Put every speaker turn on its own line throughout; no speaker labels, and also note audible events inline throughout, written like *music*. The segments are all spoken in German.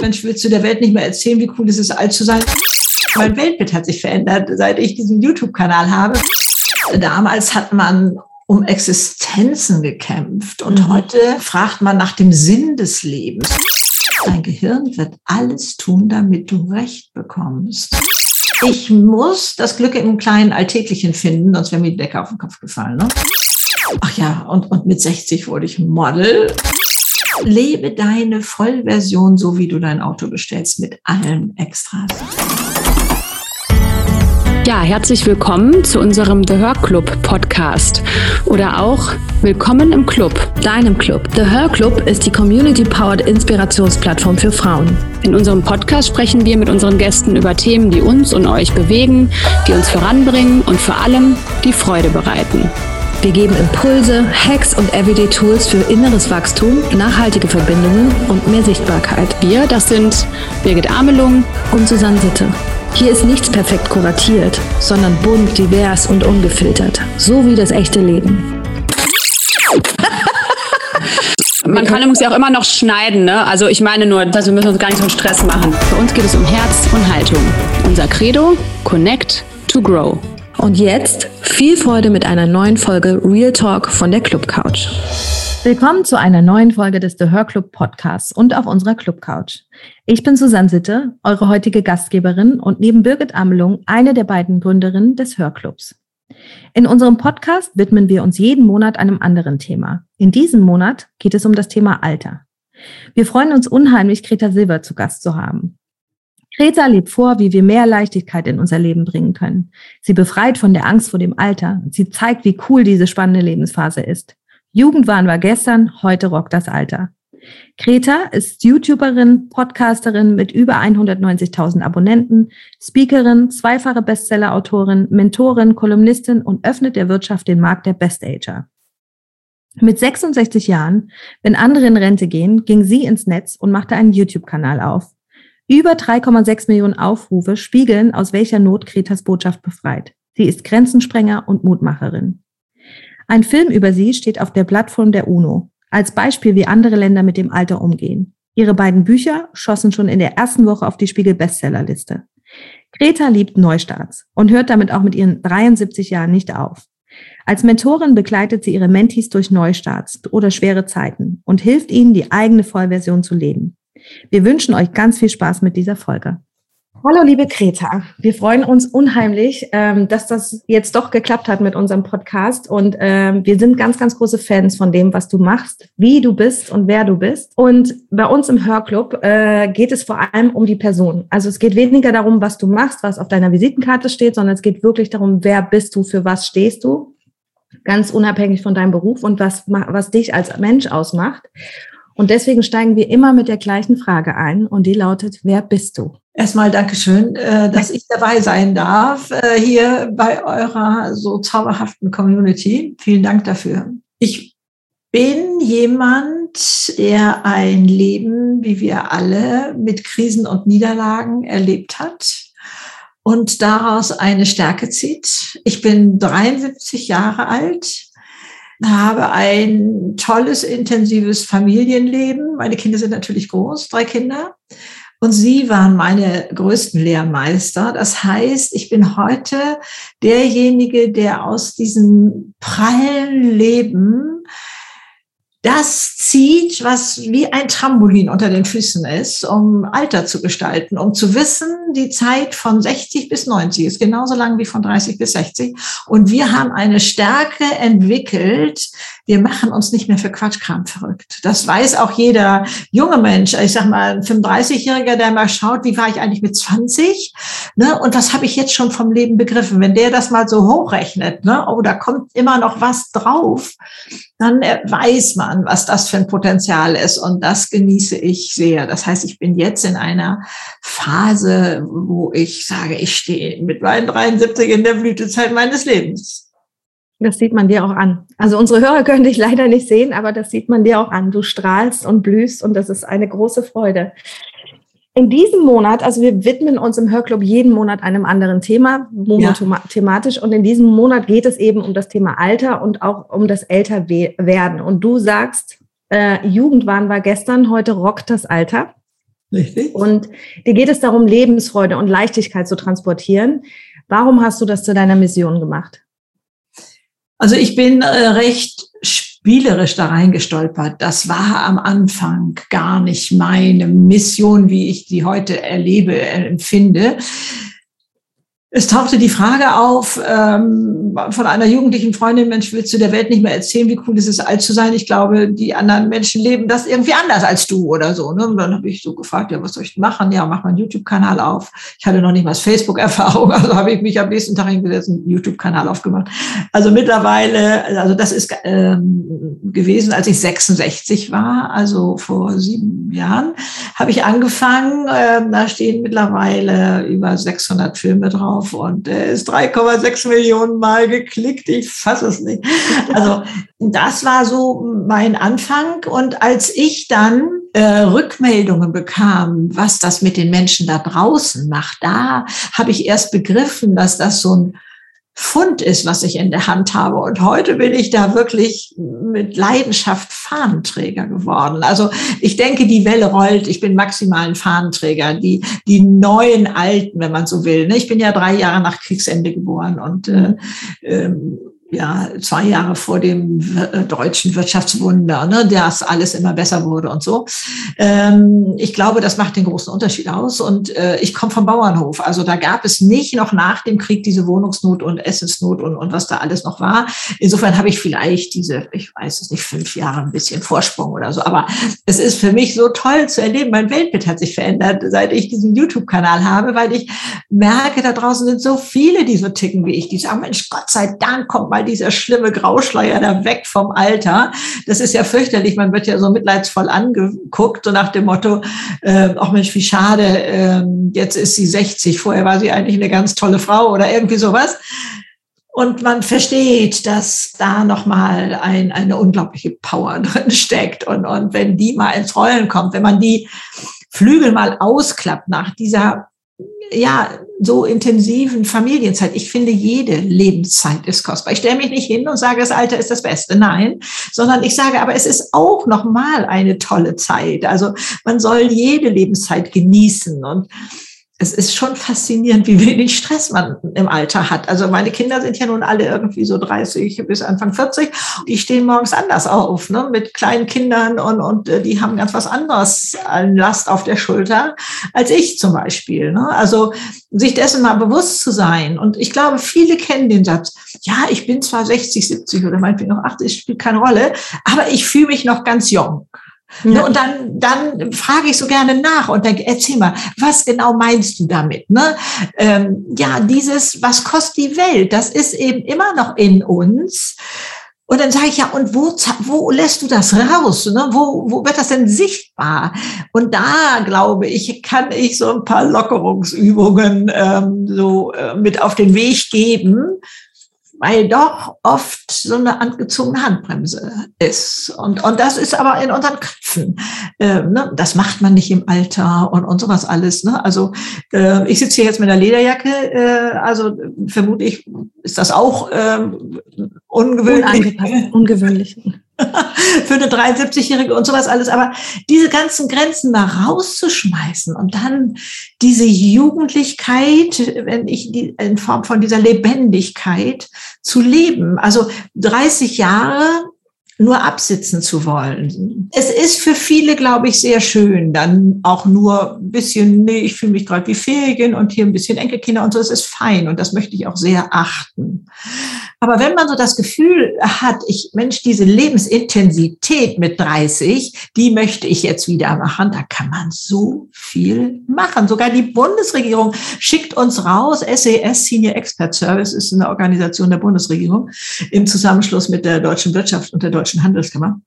Mensch, willst du der Welt nicht mehr erzählen, wie cool es ist, alt zu sein? Mein Weltbild hat sich verändert, seit ich diesen YouTube-Kanal habe. Damals hat man um Existenzen gekämpft und mhm. heute fragt man nach dem Sinn des Lebens. Dein Gehirn wird alles tun, damit du Recht bekommst. Ich muss das Glück im kleinen Alltäglichen finden, sonst wäre mir die Decke auf den Kopf gefallen. Ne? Ach ja, und, und mit 60 wurde ich Model. Lebe deine Vollversion, so wie du dein Auto bestellst, mit allen Extras.
Ja, herzlich willkommen zu unserem The Hör Club Podcast oder auch Willkommen im Club, deinem Club. The Hör Club ist die Community-Powered Inspirationsplattform für Frauen. In unserem Podcast sprechen wir mit unseren Gästen über Themen, die uns und euch bewegen, die uns voranbringen und vor allem die Freude bereiten. Wir geben Impulse, Hacks und Everyday Tools für inneres Wachstum, nachhaltige Verbindungen und mehr Sichtbarkeit. Wir, das sind Birgit Amelung und Susanne Sitte. Hier ist nichts perfekt kuratiert, sondern bunt, divers und ungefiltert, so wie das echte Leben. Man kann übrigens ja auch immer noch schneiden, ne? Also ich meine nur, dass wir müssen uns gar nicht so einen Stress machen. Für uns geht es um Herz und Haltung. Unser Credo, Connect to Grow. Und jetzt viel Freude mit einer neuen Folge Real Talk von der Club Couch. Willkommen zu einer neuen Folge des The Hör Club Podcasts und auf unserer Club Couch. Ich bin Susanne Sitte, eure heutige Gastgeberin und neben Birgit Amelung eine der beiden Gründerinnen des Hörclubs. In unserem Podcast widmen wir uns jeden Monat einem anderen Thema. In diesem Monat geht es um das Thema Alter. Wir freuen uns unheimlich, Greta Silber zu Gast zu haben. Greta lebt vor, wie wir mehr Leichtigkeit in unser Leben bringen können. Sie befreit von der Angst vor dem Alter. Sie zeigt, wie cool diese spannende Lebensphase ist. Jugendwahn war gestern, heute rockt das Alter. Greta ist YouTuberin, Podcasterin mit über 190.000 Abonnenten, Speakerin, zweifache Bestsellerautorin, Mentorin, Kolumnistin und öffnet der Wirtschaft den Markt der Best-Ager. Mit 66 Jahren, wenn andere in Rente gehen, ging sie ins Netz und machte einen YouTube-Kanal auf. Über 3,6 Millionen Aufrufe spiegeln, aus welcher Not Kretas Botschaft befreit. Sie ist Grenzensprenger und Mutmacherin. Ein Film über sie steht auf der Plattform der UNO, als Beispiel, wie andere Länder mit dem Alter umgehen. Ihre beiden Bücher schossen schon in der ersten Woche auf die Spiegel Bestsellerliste. Greta liebt Neustarts und hört damit auch mit ihren 73 Jahren nicht auf. Als Mentorin begleitet sie ihre Mentees durch Neustarts oder schwere Zeiten und hilft ihnen, die eigene Vollversion zu leben. Wir wünschen euch ganz viel Spaß mit dieser Folge. Hallo, liebe Greta. Wir freuen uns unheimlich, ähm, dass das jetzt doch geklappt hat mit unserem Podcast. Und ähm, wir sind ganz, ganz große Fans von dem, was du machst, wie du bist und wer du bist. Und bei uns im Hörclub äh, geht es vor allem um die Person. Also es geht weniger darum, was du machst, was auf deiner Visitenkarte steht, sondern es geht wirklich darum, wer bist du, für was stehst du, ganz unabhängig von deinem Beruf und was, was dich als Mensch ausmacht. Und deswegen steigen wir immer mit der gleichen Frage ein und die lautet, wer bist du?
Erstmal Dankeschön, äh, dass ich dabei sein darf äh, hier bei eurer so zauberhaften Community. Vielen Dank dafür. Ich bin jemand, der ein Leben, wie wir alle, mit Krisen und Niederlagen erlebt hat und daraus eine Stärke zieht. Ich bin 73 Jahre alt habe ein tolles, intensives Familienleben. Meine Kinder sind natürlich groß, drei Kinder. Und sie waren meine größten Lehrmeister. Das heißt, ich bin heute derjenige, der aus diesem prallen Leben das zieht, was wie ein Trampolin unter den Füßen ist, um Alter zu gestalten, um zu wissen, die Zeit von 60 bis 90 ist genauso lang wie von 30 bis 60. Und wir haben eine Stärke entwickelt. Wir machen uns nicht mehr für Quatschkram verrückt. Das weiß auch jeder junge Mensch. Ich sag mal, ein 35-Jähriger, der mal schaut, wie war ich eigentlich mit 20? Ne? Und was habe ich jetzt schon vom Leben begriffen? Wenn der das mal so hochrechnet, ne? oh, da kommt immer noch was drauf, dann weiß man, an, was das für ein Potenzial ist. Und das genieße ich sehr. Das heißt, ich bin jetzt in einer Phase, wo ich sage, ich stehe mit meinen 73 in der Blütezeit meines Lebens.
Das sieht man dir auch an. Also unsere Hörer können dich leider nicht sehen, aber das sieht man dir auch an. Du strahlst und blühst und das ist eine große Freude. In diesem Monat, also wir widmen uns im Hörclub jeden Monat einem anderen Thema, monothematisch. Ja. Und in diesem Monat geht es eben um das Thema Alter und auch um das Älterwerden. Und du sagst, äh, Jugendwahn war gestern, heute rockt das Alter. Richtig. Und dir geht es darum, Lebensfreude und Leichtigkeit zu transportieren. Warum hast du das zu deiner Mission gemacht?
Also ich bin äh, recht spielerisch da reingestolpert. Das war am Anfang gar nicht meine Mission, wie ich die heute erlebe, empfinde. Es tauchte die Frage auf ähm, von einer jugendlichen Freundin, Mensch, willst du der Welt nicht mehr erzählen, wie cool es ist, alt zu sein? Ich glaube, die anderen Menschen leben das irgendwie anders als du oder so. Ne? Und dann habe ich so gefragt, ja, was soll ich machen? Ja, mach mal einen YouTube-Kanal auf. Ich hatte noch nicht mal Facebook-Erfahrung, *laughs* also habe ich mich am nächsten Tag hingesetzt und einen YouTube-Kanal aufgemacht. Also mittlerweile, also das ist ähm, gewesen, als ich 66 war, also vor sieben Jahren, habe ich angefangen. Äh, da stehen mittlerweile über 600 Filme drauf drauf und er ist 3,6 Millionen Mal geklickt. Ich fasse es nicht. Also das war so mein Anfang. Und als ich dann äh, Rückmeldungen bekam, was das mit den Menschen da draußen macht, da habe ich erst begriffen, dass das so ein Fund ist, was ich in der Hand habe. Und heute bin ich da wirklich mit Leidenschaft Fahnenträger geworden. Also ich denke, die Welle rollt. Ich bin maximal ein Fahnenträger. Die, die neuen Alten, wenn man so will. Ne? Ich bin ja drei Jahre nach Kriegsende geboren und äh, ähm, ja, zwei Jahre vor dem äh, deutschen Wirtschaftswunder, ne, das alles immer besser wurde und so. Ähm, ich glaube, das macht den großen Unterschied aus. Und äh, ich komme vom Bauernhof. Also da gab es nicht noch nach dem Krieg diese Wohnungsnot und Essensnot und, und was da alles noch war. Insofern habe ich vielleicht diese, ich weiß es nicht, fünf Jahre ein bisschen Vorsprung oder so. Aber es ist für mich so toll zu erleben. Mein Weltbild hat sich verändert, seit ich diesen YouTube-Kanal habe, weil ich merke, da draußen sind so viele, die so ticken wie ich, die sagen, Mensch, Gott sei Dank kommt mal mal dieser schlimme Grauschleier da weg vom Alter. Das ist ja fürchterlich. Man wird ja so mitleidsvoll angeguckt, so nach dem Motto, äh, Mensch, wie schade, äh, jetzt ist sie 60, vorher war sie eigentlich eine ganz tolle Frau oder irgendwie sowas. Und man versteht, dass da nochmal ein, eine unglaubliche Power *laughs* drin steckt. Und, und wenn die mal ins Rollen kommt, wenn man die Flügel mal ausklappt nach dieser ja, so intensiven Familienzeit. Ich finde, jede Lebenszeit ist kostbar. Ich stelle mich nicht hin und sage, das Alter ist das Beste. Nein, sondern ich sage, aber es ist auch nochmal eine tolle Zeit. Also man soll jede Lebenszeit genießen und es ist schon faszinierend, wie wenig Stress man im Alter hat. Also meine Kinder sind ja nun alle irgendwie so 30 bis Anfang 40. Die stehen morgens anders auf, ne? mit kleinen Kindern und, und äh, die haben ganz was anderes an Last auf der Schulter als ich zum Beispiel. Ne? Also sich dessen mal bewusst zu sein. Und ich glaube, viele kennen den Satz, ja, ich bin zwar 60, 70 oder meinetwegen noch 80, spielt keine Rolle, aber ich fühle mich noch ganz jung. Ja. Und dann, dann frage ich so gerne nach und denke, erzähl mal, was genau meinst du damit? Ne? Ähm, ja, dieses, was kostet die Welt, das ist eben immer noch in uns. Und dann sage ich ja, und wo, wo lässt du das raus? Ne? Wo, wo wird das denn sichtbar? Und da glaube ich, kann ich so ein paar Lockerungsübungen ähm, so äh, mit auf den Weg geben, weil doch oft so eine angezogene Handbremse ist. Und, und das ist aber in unseren Köpfen. Ähm, ne? Das macht man nicht im Alter und, und sowas alles. Ne? Also äh, ich sitze hier jetzt mit einer Lederjacke, äh, also vermutlich ist das auch äh, ungewöhnlich.
Ungewöhnlich. *laughs*
für eine 73-Jährige und sowas alles. Aber diese ganzen Grenzen mal rauszuschmeißen und dann diese Jugendlichkeit, wenn ich die in Form von dieser Lebendigkeit zu leben. Also 30 Jahre nur absitzen zu wollen. Es ist für viele, glaube ich, sehr schön, dann auch nur ein bisschen, nee, ich fühle mich gerade wie Ferien und hier ein bisschen Enkelkinder und so, es ist fein und das möchte ich auch sehr achten. Aber wenn man so das Gefühl hat, ich, Mensch, diese Lebensintensität mit 30, die möchte ich jetzt wieder machen, da kann man so viel machen. Sogar die Bundesregierung schickt uns raus. SES, e Senior Expert Service, ist eine Organisation der Bundesregierung im Zusammenschluss mit der deutschen Wirtschaft und der deutschen Handelskammer.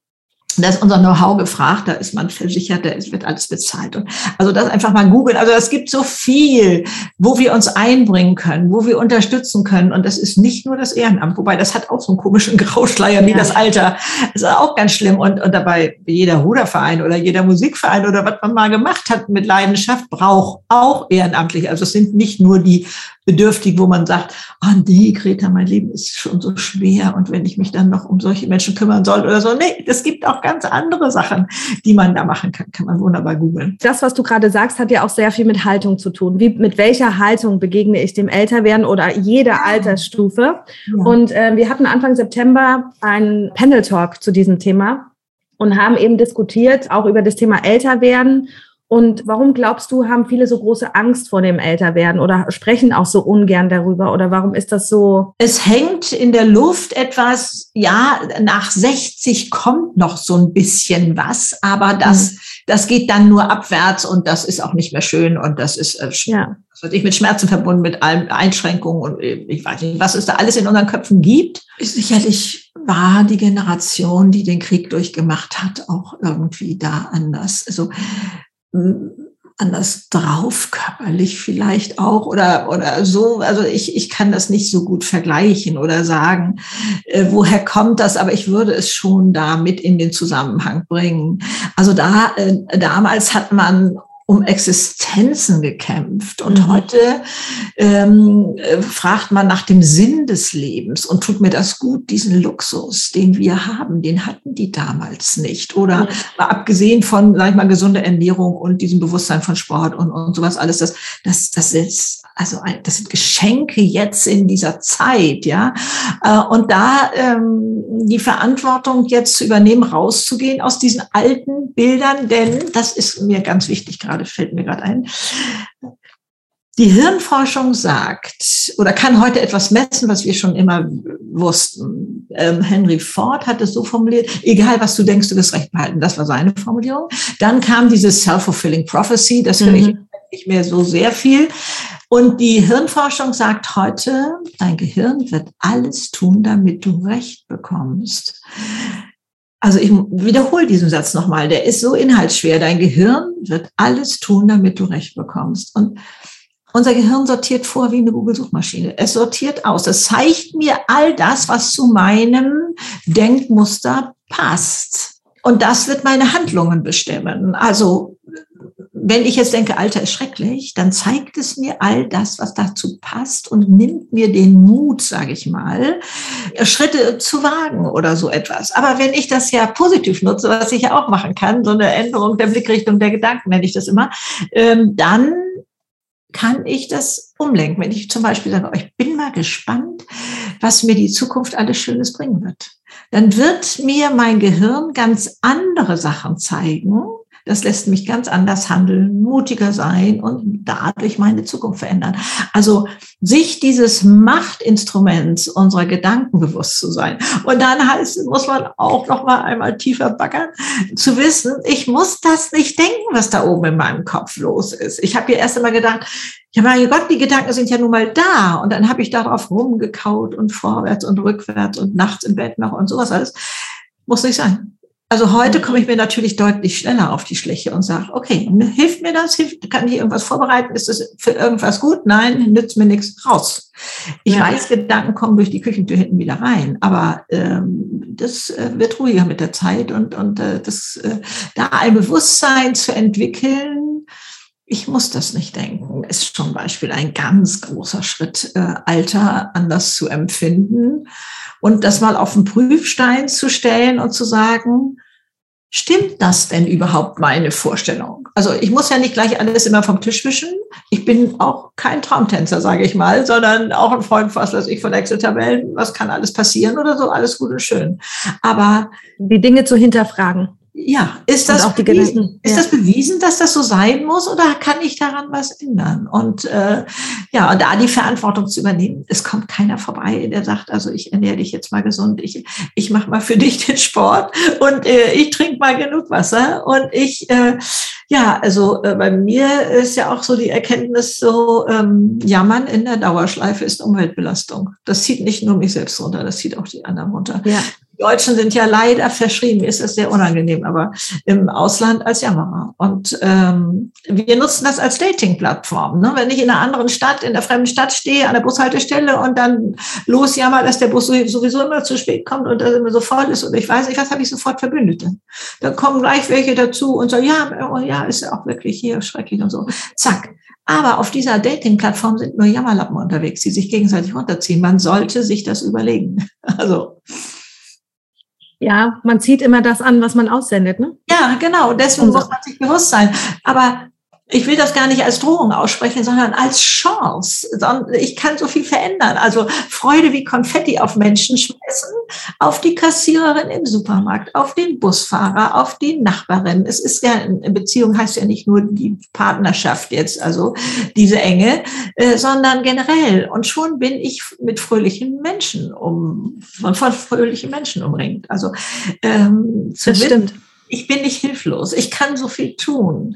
Da ist unser Know-how gefragt, da ist man versichert, da wird alles bezahlt. Und also das einfach mal googeln. Also es gibt so viel, wo wir uns einbringen können, wo wir unterstützen können. Und das ist nicht nur das Ehrenamt, wobei das hat auch so einen komischen *laughs* Grauschleier wie ja. das Alter. Das ist auch ganz schlimm. Und, und dabei jeder Ruderverein oder jeder Musikverein oder was man mal gemacht hat mit Leidenschaft, braucht auch ehrenamtlich. Also es sind nicht nur die bedürftig, wo man sagt, ah oh nee, Greta, mein Leben ist schon so schwer und wenn ich mich dann noch um solche Menschen kümmern soll oder so. Nee, es gibt auch ganz andere Sachen, die man da machen kann, kann man wunderbar googeln.
Das, was du gerade sagst, hat ja auch sehr viel mit Haltung zu tun. Wie, mit welcher Haltung begegne ich dem Älterwerden oder jeder Altersstufe? Ja. Und äh, wir hatten Anfang September einen Panel-Talk zu diesem Thema und haben eben diskutiert, auch über das Thema Älterwerden und warum glaubst du, haben viele so große Angst vor dem Älterwerden oder sprechen auch so ungern darüber? Oder warum ist das so?
Es hängt in der Luft etwas, ja, nach 60 kommt noch so ein bisschen was, aber das, mhm. das geht dann nur abwärts und das ist auch nicht mehr schön und das ist, äh, ja. das wird mit Schmerzen verbunden, mit allen Einschränkungen und äh, ich weiß nicht, was es da alles in unseren Köpfen gibt. Sicherlich war die Generation, die den Krieg durchgemacht hat, auch irgendwie da anders. Also anders drauf, körperlich vielleicht auch oder, oder so. Also ich, ich kann das nicht so gut vergleichen oder sagen, äh, woher kommt das, aber ich würde es schon da mit in den Zusammenhang bringen. Also da, äh, damals hat man um Existenzen gekämpft. Und mhm. heute ähm, äh, fragt man nach dem Sinn des Lebens und tut mir das gut, diesen Luxus, den wir haben, den hatten die damals nicht. Oder mhm. mal abgesehen von, sag ich mal, gesunder Ernährung und diesem Bewusstsein von Sport und, und sowas alles, das, das, das ist also das sind Geschenke jetzt in dieser Zeit, ja. Äh, und da ähm, die Verantwortung jetzt zu übernehmen, rauszugehen aus diesen alten Bildern, denn das ist mir ganz wichtig, gerade fällt mir gerade ein. Die Hirnforschung sagt oder kann heute etwas messen, was wir schon immer wussten. Ähm, Henry Ford hat es so formuliert, egal was du denkst, du wirst recht behalten. Das war seine Formulierung. Dann kam diese self-fulfilling prophecy, das höre mhm. ich nicht mehr so sehr viel. Und die Hirnforschung sagt heute, dein Gehirn wird alles tun, damit du Recht bekommst. Also ich wiederhole diesen Satz nochmal, der ist so inhaltsschwer. Dein Gehirn wird alles tun, damit du Recht bekommst. Und unser Gehirn sortiert vor wie eine Google-Suchmaschine. Es sortiert aus. Es zeigt mir all das, was zu meinem Denkmuster passt. Und das wird meine Handlungen bestimmen. Also wenn ich jetzt denke, Alter ist schrecklich, dann zeigt es mir all das, was dazu passt und nimmt mir den Mut, sage ich mal, Schritte zu wagen oder so etwas. Aber wenn ich das ja positiv nutze, was ich ja auch machen kann, so eine Änderung der Blickrichtung der Gedanken nenne ich das immer, ähm, dann kann ich das umlenken. Wenn ich zum Beispiel sage, oh, ich bin mal gespannt, was mir die Zukunft alles Schönes bringen wird, dann wird mir mein Gehirn ganz andere Sachen zeigen, das lässt mich ganz anders handeln, mutiger sein und dadurch meine Zukunft verändern. Also sich dieses Machtinstruments unserer Gedanken bewusst zu sein. Und dann heißt, muss man auch noch mal einmal tiefer baggern, zu wissen, ich muss das nicht denken, was da oben in meinem Kopf los ist. Ich habe hier erst einmal gedacht, ja, mein Gott, die Gedanken sind ja nun mal da. Und dann habe ich darauf rumgekaut und vorwärts und rückwärts und nachts im Bett noch und sowas alles. Muss nicht sein. Also heute komme ich mir natürlich deutlich schneller auf die Schliche und sage, okay, hilft mir das? Hilft, kann ich irgendwas vorbereiten? Ist das für irgendwas gut? Nein, nützt mir nichts. Raus. Ich ja. weiß, Gedanken kommen durch die Küchentür hinten wieder rein, aber ähm, das äh, wird ruhiger mit der Zeit und, und äh, das, äh, da ein Bewusstsein zu entwickeln, ich muss das nicht denken, ist zum Beispiel ein ganz großer Schritt, äh, Alter anders zu empfinden und das mal auf den Prüfstein zu stellen und zu sagen, stimmt das denn überhaupt meine Vorstellung? Also ich muss ja nicht gleich alles immer vom Tisch wischen. Ich bin auch kein Traumtänzer, sage ich mal, sondern auch ein Freund, was weiß ich, von Excel-Tabellen, was kann alles passieren oder so, alles gut und schön. Aber
die Dinge zu hinterfragen.
Ja, ist das, bewiesen, ist das bewiesen, dass das so sein muss oder kann ich daran was ändern? Und äh, ja, und da die Verantwortung zu übernehmen. Es kommt keiner vorbei, der sagt, also ich ernähre dich jetzt mal gesund, ich, ich mache mal für *laughs* dich den Sport und äh, ich trinke mal genug Wasser und ich, äh, ja, also äh, bei mir ist ja auch so die Erkenntnis so, ähm, Jammern in der Dauerschleife ist Umweltbelastung. Das zieht nicht nur mich selbst runter, das zieht auch die anderen runter. Ja. Die Deutschen sind ja leider verschrieben, ist das sehr unangenehm, aber im Ausland als Jammerer. Und ähm, wir nutzen das als Dating-Plattform. Ne? Wenn ich in einer anderen Stadt, in der fremden Stadt stehe, an der Bushaltestelle und dann losjammer, dass der Bus sowieso immer zu spät kommt und dass immer so voll ist und ich weiß nicht was, habe ich sofort Verbündete. Dann kommen gleich welche dazu und sagen, ja, oh ja, ist ja auch wirklich hier schrecklich und so. Zack. Aber auf dieser Dating-Plattform sind nur Jammerlappen unterwegs, die sich gegenseitig runterziehen. Man sollte sich das überlegen. *laughs* Also.
Ja, man zieht immer das an, was man aussendet, ne?
Ja, genau. Deswegen muss man sich bewusst sein. Aber ich will das gar nicht als Drohung aussprechen, sondern als Chance. Ich kann so viel verändern. Also Freude wie Konfetti auf Menschen schmeißen, auf die Kassiererin im Supermarkt, auf den Busfahrer, auf die Nachbarin. Es ist ja, eine Beziehung heißt ja nicht nur die Partnerschaft jetzt, also diese Enge, äh, sondern generell. Und schon bin ich mit fröhlichen Menschen um, von, von fröhlichen Menschen umringt. Also, ähm,
das stimmt.
Ich bin nicht hilflos. Ich kann so viel tun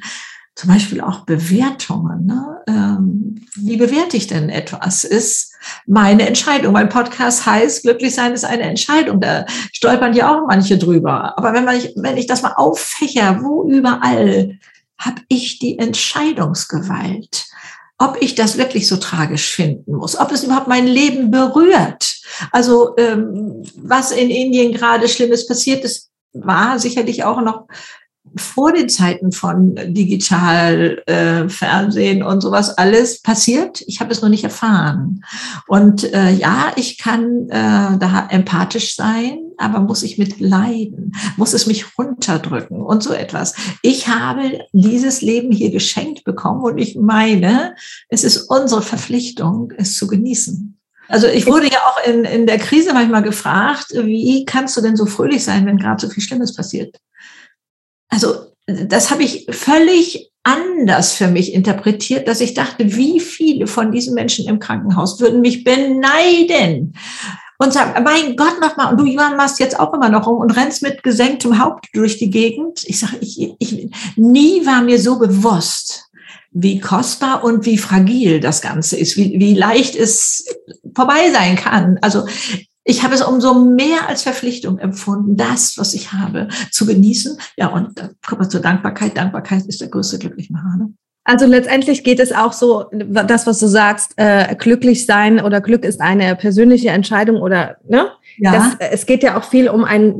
zum Beispiel auch Bewertungen. Ne? Ähm, wie bewerte ich denn etwas? Ist meine Entscheidung. Mein Podcast heißt, glücklich sein ist eine Entscheidung. Da stolpern ja auch manche drüber. Aber wenn, man, wenn ich das mal auffächer, wo überall habe ich die Entscheidungsgewalt? Ob ich das wirklich so tragisch finden muss, ob es überhaupt mein Leben berührt. Also ähm, was in Indien gerade Schlimmes passiert ist, war sicherlich auch noch vor den Zeiten von digital äh, Fernsehen und sowas alles passiert. Ich habe es noch nicht erfahren. Und äh, ja, ich kann äh, da empathisch sein, aber muss ich mit leiden, muss es mich runterdrücken und so etwas. Ich habe dieses Leben hier geschenkt bekommen und ich meine, es ist unsere Verpflichtung, es zu genießen. Also ich wurde ja auch in, in der Krise manchmal gefragt, wie kannst du denn so fröhlich sein, wenn gerade so viel Schlimmes passiert? Also das habe ich völlig anders für mich interpretiert, dass ich dachte, wie viele von diesen Menschen im Krankenhaus würden mich beneiden und sagen, mein Gott nochmal, und du Johann machst jetzt auch immer noch rum und rennst mit gesenktem Haupt durch die Gegend. Ich sage, ich, ich, nie war mir so bewusst, wie kostbar und wie fragil das Ganze ist, wie, wie leicht es vorbei sein kann. Also ich habe es umso mehr als Verpflichtung empfunden, das, was ich habe, zu genießen. Ja, und da kommen wir zur Dankbarkeit. Dankbarkeit ist der größte Glücklichmacher. Ne?
Also letztendlich geht es auch so, das, was du sagst, äh, glücklich sein oder Glück ist eine persönliche Entscheidung oder, ne? Ja. Das, es geht ja auch viel um ein,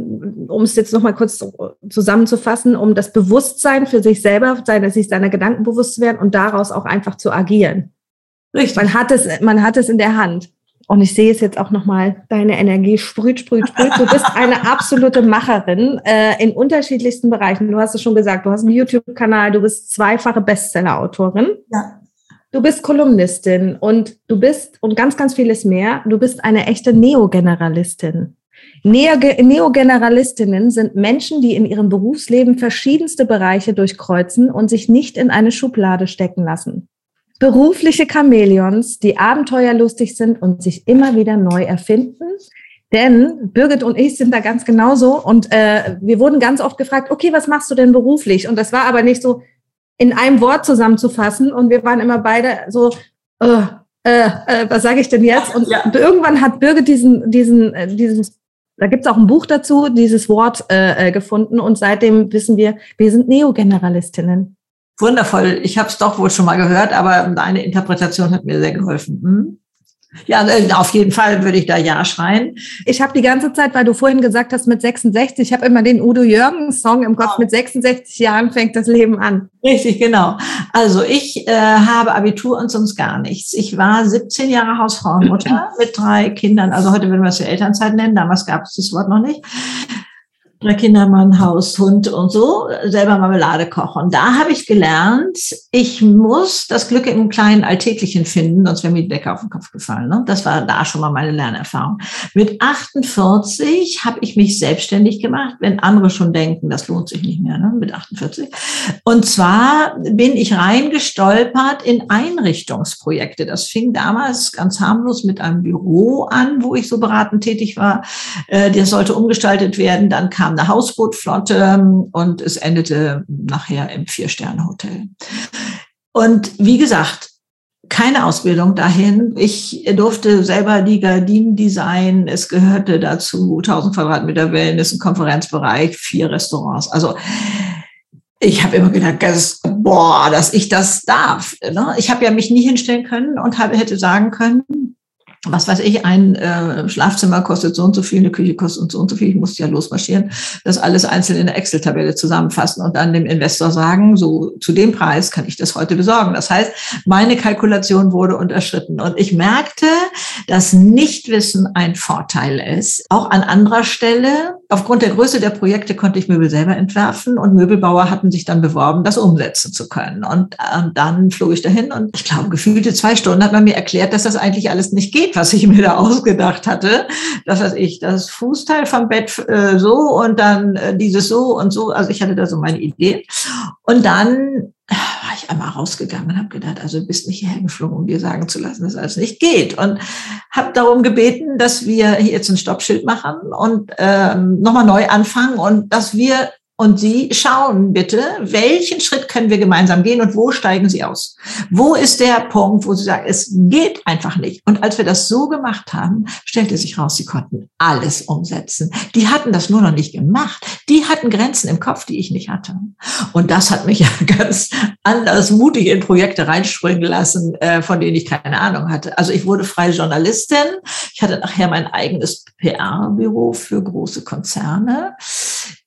um es jetzt nochmal kurz zusammenzufassen, um das Bewusstsein für sich selber, sich seiner Gedanken bewusst zu werden und daraus auch einfach zu agieren. Richtig. Man hat es, man hat es in der Hand. Und ich sehe es jetzt auch nochmal, deine Energie sprüht, sprüht, sprüht. Du bist eine *laughs* absolute Macherin äh, in unterschiedlichsten Bereichen. Du hast es schon gesagt, du hast einen YouTube-Kanal, du bist zweifache Bestseller-Autorin. Ja. Du bist Kolumnistin und du bist, und ganz, ganz vieles mehr, du bist eine echte Neogeneralistin. Neogeneralistinnen sind Menschen, die in ihrem Berufsleben verschiedenste Bereiche durchkreuzen und sich nicht in eine Schublade stecken lassen berufliche Chamäleons, die abenteuerlustig sind und sich immer wieder neu erfinden. Denn Birgit und ich sind da ganz genauso und äh, wir wurden ganz oft gefragt, okay, was machst du denn beruflich? Und das war aber nicht so in einem Wort zusammenzufassen und wir waren immer beide so, äh, äh, äh, was sage ich denn jetzt? Und ja. irgendwann hat Birgit diesen, diesen, äh, dieses, da gibt's auch ein Buch dazu, dieses Wort äh, äh, gefunden und seitdem wissen wir, wir sind Neogeneralistinnen.
Wundervoll. Ich habe es doch wohl schon mal gehört, aber deine Interpretation hat mir sehr geholfen. Hm? Ja, äh, auf jeden Fall würde ich da Ja schreien.
Ich habe die ganze Zeit, weil du vorhin gesagt hast, mit 66, ich habe immer den Udo Jürgens Song im Kopf, oh. mit 66 Jahren fängt das Leben an.
Richtig, genau. Also ich äh, habe Abitur und sonst gar nichts. Ich war 17 Jahre Hausfrauenmutter *clears throat* mit drei Kindern. Also heute würden wir es ja Elternzeit nennen, damals gab es das Wort noch nicht drei Kinder, Mann, Haus, Hund und so, selber Marmelade kochen. Da habe ich gelernt, ich muss das Glück im kleinen Alltäglichen finden, sonst wäre mir die Decke auf den Kopf gefallen. Ne? Das war da schon mal meine Lernerfahrung. Mit 48 habe ich mich selbstständig gemacht, wenn andere schon denken, das lohnt sich nicht mehr, ne? mit 48. Und zwar bin ich reingestolpert in Einrichtungsprojekte. Das fing damals ganz harmlos mit einem Büro an, wo ich so beratend tätig war. Äh, das sollte umgestaltet werden. Dann kam kam eine Hausbootflotte ähm, und es endete nachher im Vier-Sterne-Hotel. Und wie gesagt, keine Ausbildung dahin. Ich durfte selber die Gardinen designen. Es gehörte dazu 1000 Quadratmeter Wellness, ein Konferenzbereich, vier Restaurants. Also ich habe immer gedacht, das, boah, dass ich das darf. Ne? Ich habe ja mich nie hinstellen können und habe, hätte sagen können, was weiß ich, ein äh, Schlafzimmer kostet so und so viel, eine Küche kostet so und so viel, ich musste ja losmarschieren, das alles einzeln in der Excel-Tabelle zusammenfassen und dann dem Investor sagen, so zu dem Preis kann ich das heute besorgen. Das heißt, meine Kalkulation wurde unterschritten und ich merkte, dass Nichtwissen ein Vorteil ist. Auch an anderer Stelle, aufgrund der Größe der Projekte konnte ich Möbel selber entwerfen und Möbelbauer hatten sich dann beworben, das umsetzen zu können. Und, und dann flog ich dahin und ich glaube, gefühlte zwei Stunden hat man mir erklärt, dass das eigentlich alles nicht geht, was ich mir da ausgedacht hatte. Das heißt, ich das Fußteil vom Bett äh, so und dann äh, dieses so und so. Also ich hatte da so meine Idee. Und dann war ich einmal rausgegangen und habe gedacht, also bist nicht hierher geflogen, um dir sagen zu lassen, dass alles nicht geht. Und habe darum gebeten, dass wir hier jetzt ein Stoppschild machen und ähm, nochmal neu anfangen und dass wir und Sie schauen bitte, welchen Schritt können wir gemeinsam gehen und wo steigen Sie aus? Wo ist der Punkt, wo Sie sagen, es geht einfach nicht? Und als wir das so gemacht haben, stellte sich raus, Sie konnten alles umsetzen. Die hatten das nur noch nicht gemacht. Die hatten Grenzen im Kopf, die ich nicht hatte. Und das hat mich *laughs* ja ganz anders mutig in Projekte reinspringen lassen, äh, von denen ich keine Ahnung hatte. Also ich wurde freie Journalistin. Ich hatte nachher mein eigenes PR-Büro für große Konzerne.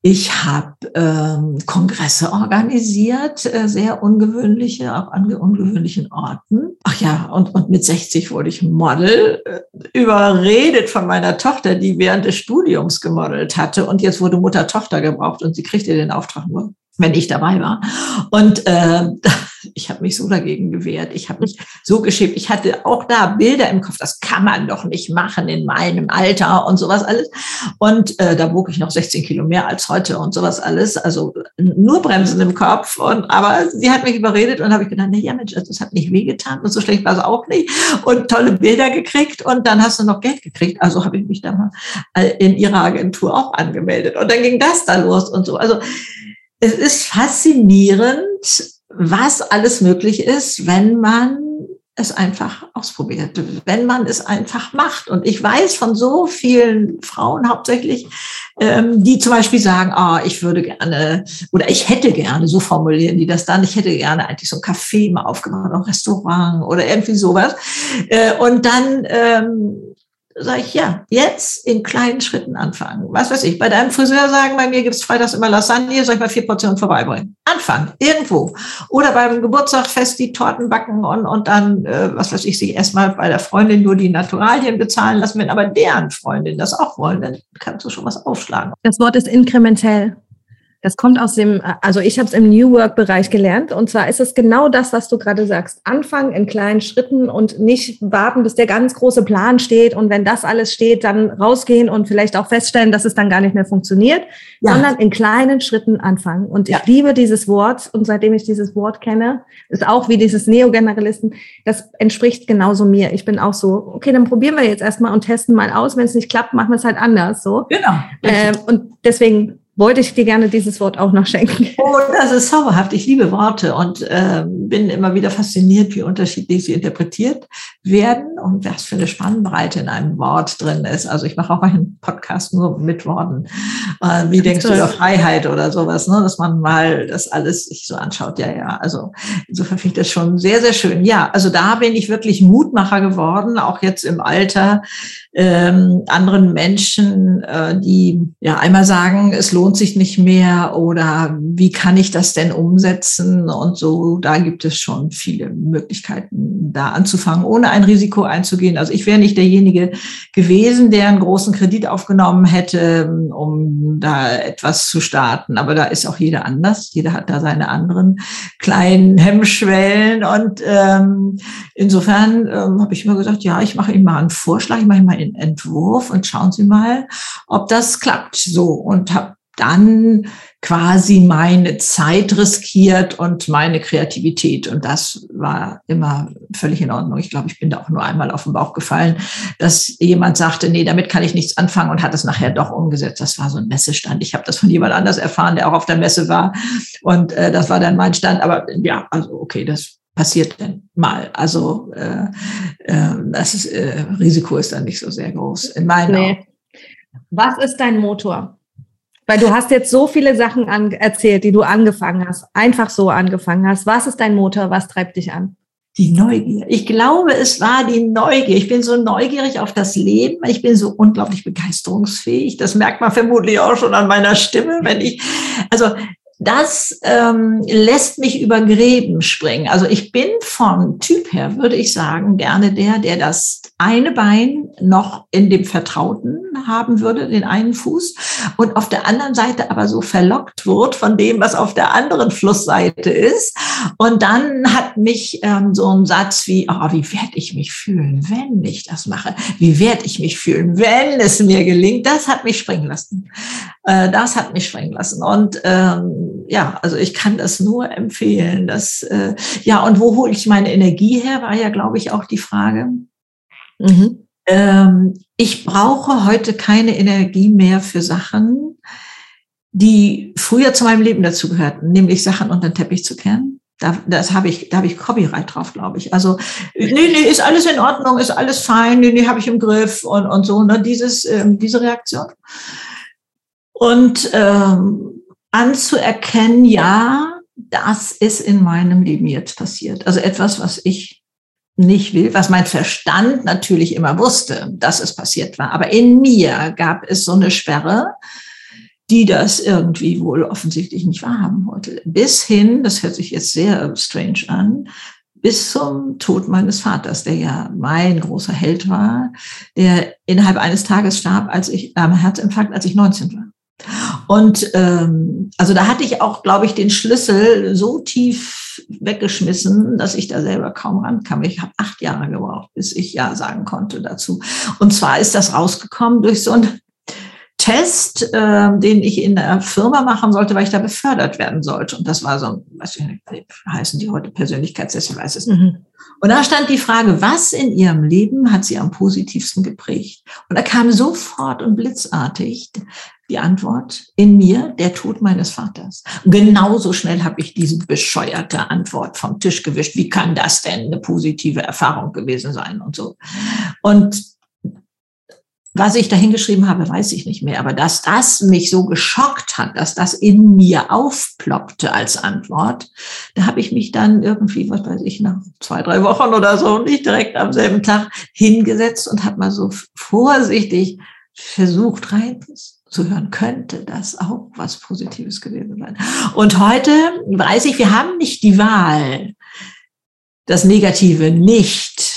Ich habe ähm, Kongresse organisiert, äh, sehr ungewöhnliche, auch an ungewöhnlichen Orten. Ach ja, und, und mit 60 wurde ich Model, äh, überredet von meiner Tochter, die während des Studiums gemodelt hatte. Und jetzt wurde Mutter-Tochter gebraucht und sie kriegte den Auftrag nur wenn ich dabei war. Und äh, *laughs* ich habe mich so dagegen gewehrt. Ich habe mich so geschämt. Ich hatte auch da Bilder im Kopf. Das kann man doch nicht machen in meinem Alter und sowas alles. Und äh, da wog ich noch 16 Kilo mehr als heute und sowas alles. Also nur Bremsen im Kopf. Und aber sie hat mich überredet und habe ich gedacht, na ja Mensch, das hat nicht wehgetan und so schlecht war es auch nicht. Und tolle Bilder gekriegt und dann hast du noch Geld gekriegt. Also habe ich mich da mal äh, in ihrer Agentur auch angemeldet. Und dann ging das da los und so. Also es ist faszinierend, was alles möglich ist, wenn man es einfach ausprobiert, wenn man es einfach macht. Und ich weiß von so vielen Frauen hauptsächlich, ähm, die zum Beispiel sagen, ah, ich würde gerne oder ich hätte gerne, so formulieren die das dann, ich hätte gerne eigentlich so ein Café mal aufgemacht, ein Restaurant oder irgendwie sowas. Äh, und dann ähm, sage ich, ja, jetzt in kleinen Schritten anfangen. Was weiß ich, bei deinem Friseur sagen, bei mir gibt's freitags immer Lasagne, soll ich mal vier Portionen vorbeibringen? Anfangen, irgendwo. Oder beim Geburtstag fest die Torten backen und, und dann, äh, was weiß ich, sich erstmal bei der Freundin nur die Naturalien bezahlen lassen. Wenn aber deren Freundin das auch wollen, dann kannst du schon was aufschlagen.
Das Wort ist inkrementell. Das kommt aus dem, also ich habe es im New Work-Bereich gelernt und zwar ist es genau das, was du gerade sagst. Anfangen in kleinen Schritten und nicht warten, bis der ganz große Plan steht und wenn das alles steht, dann rausgehen und vielleicht auch feststellen, dass es dann gar nicht mehr funktioniert, ja. sondern in kleinen Schritten anfangen. Und ich ja. liebe dieses Wort und seitdem ich dieses Wort kenne, ist auch wie dieses Neogeneralisten, das entspricht genauso mir. Ich bin auch so, okay, dann probieren wir jetzt erstmal und testen mal aus. Wenn es nicht klappt, machen wir es halt anders. So. Genau. Ähm, und deswegen wollte ich dir gerne dieses Wort auch noch schenken. *laughs*
Oh, das ist zauberhaft. Ich liebe Worte und äh, bin immer wieder fasziniert, wie unterschiedlich sie interpretiert werden und was für eine Spannbreite in einem Wort drin ist. Also ich mache auch einen Podcast nur mit Worten. Äh, wie Ganz denkst du über Freiheit oder sowas, ne? dass man mal das alles sich so anschaut. Ja, ja. Also insofern finde ich das schon sehr, sehr schön. Ja, also da bin ich wirklich Mutmacher geworden, auch jetzt im Alter ähm, anderen Menschen, äh, die ja einmal sagen, es lohnt sich nicht mehr oder wie kann ich das denn umsetzen und so. Da gibt es schon viele Möglichkeiten, da anzufangen, ohne ein Risiko einzugehen. Also ich wäre nicht derjenige gewesen, der einen großen Kredit aufgenommen hätte, um da etwas zu starten. Aber da ist auch jeder anders. Jeder hat da seine anderen kleinen Hemmschwellen und ähm, insofern ähm, habe ich immer gesagt, ja, ich mache Ihnen mal einen Vorschlag, ich mache Ihnen mal einen Entwurf und schauen Sie mal, ob das klappt. So und habe dann quasi meine Zeit riskiert und meine Kreativität. Und das war immer völlig in Ordnung. Ich glaube, ich bin da auch nur einmal auf den Bauch gefallen, dass jemand sagte, nee, damit kann ich nichts anfangen und hat es nachher doch umgesetzt. Das war so ein Messestand. Ich habe das von jemand anders erfahren, der auch auf der Messe war. Und äh, das war dann mein Stand. Aber ja, also okay, das passiert denn mal. Also äh, äh, das ist, äh, Risiko ist dann nicht so sehr groß in meinen nee. Augen.
Was ist dein Motor? Weil du hast jetzt so viele Sachen an, erzählt, die du angefangen hast, einfach so angefangen hast. Was ist dein Motor? Was treibt dich an?
Die Neugier. Ich glaube, es war die Neugier. Ich bin so neugierig auf das Leben. Ich bin so unglaublich begeisterungsfähig. Das merkt man vermutlich auch schon an meiner Stimme, wenn ich, also das ähm, lässt mich über Gräben springen. Also ich bin vom Typ her, würde ich sagen, gerne der, der das eine Bein noch in dem Vertrauten haben würde, den einen Fuß, und auf der anderen Seite aber so verlockt wird von dem, was auf der anderen Flussseite ist. Und dann hat mich ähm, so ein Satz wie, oh, wie werde ich mich fühlen, wenn ich das mache? Wie werde ich mich fühlen, wenn es mir gelingt? Das hat mich springen lassen. Äh, das hat mich springen lassen. Und ähm, ja, also ich kann das nur empfehlen. Dass, äh, ja, und wo hole ich meine Energie her, war ja, glaube ich, auch die Frage. Mhm. Ähm, ich brauche heute keine Energie mehr für Sachen, die früher zu meinem Leben dazugehörten, nämlich Sachen unter den Teppich zu kehren. Da, das habe ich, da habe ich Copyright drauf, glaube ich. Also, nee, nee, ist alles in Ordnung, ist alles fein, nee, nee, habe ich im Griff und, und so, ne, dieses, ähm, diese Reaktion. Und ähm, anzuerkennen, ja, das ist in meinem Leben jetzt passiert. Also etwas, was ich nicht will, was mein Verstand natürlich immer wusste, dass es passiert war. Aber in mir gab es so eine Sperre, die das irgendwie wohl offensichtlich nicht wahrhaben wollte. Bis hin, das hört sich jetzt sehr strange an, bis zum Tod meines Vaters, der ja mein großer Held war, der innerhalb eines Tages starb, als ich am äh, Herzinfarkt, als ich 19 war. Und ähm, also da hatte ich auch, glaube ich, den Schlüssel so tief weggeschmissen, dass ich da selber kaum rankam. Ich habe acht Jahre gebraucht, bis ich ja sagen konnte dazu. Und zwar ist das rausgekommen durch so einen Test, äh, den ich in der Firma machen sollte, weil ich da befördert werden sollte. Und das war so ein, was heißen die heute Persönlichkeitstest, ich weiß es nicht. Mhm. Und da stand die Frage, was in ihrem Leben hat sie am positivsten geprägt? Und da kam sofort und blitzartig die Antwort in mir, der Tod meines Vaters. genauso schnell habe ich diese bescheuerte Antwort vom Tisch gewischt. Wie kann das denn eine positive Erfahrung gewesen sein und so? Und was ich da hingeschrieben habe, weiß ich nicht mehr. Aber dass das mich so geschockt hat, dass das in mir aufploppte als Antwort, da habe ich mich dann irgendwie, was weiß ich, nach zwei, drei Wochen oder so, nicht direkt am selben Tag hingesetzt und habe mal so vorsichtig versucht reinzuhören, könnte das auch was Positives gewesen sein. Und heute weiß ich, wir haben nicht die Wahl, das Negative nicht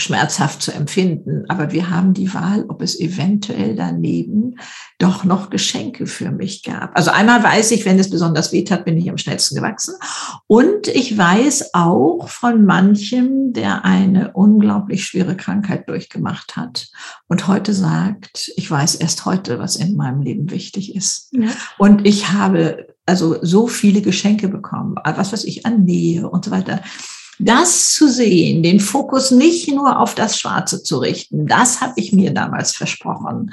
schmerzhaft zu empfinden. Aber wir haben die Wahl, ob es eventuell daneben doch noch Geschenke für mich gab. Also einmal weiß ich, wenn es besonders weh tat, bin ich am schnellsten gewachsen. Und ich weiß auch von manchem, der eine unglaublich schwere Krankheit durchgemacht hat und heute sagt, ich weiß erst heute, was in meinem Leben wichtig ist. Ja. Und ich habe also so viele Geschenke bekommen, was weiß ich, an Nähe und so weiter das zu sehen, den Fokus nicht nur auf das Schwarze zu richten, das habe ich mir damals versprochen.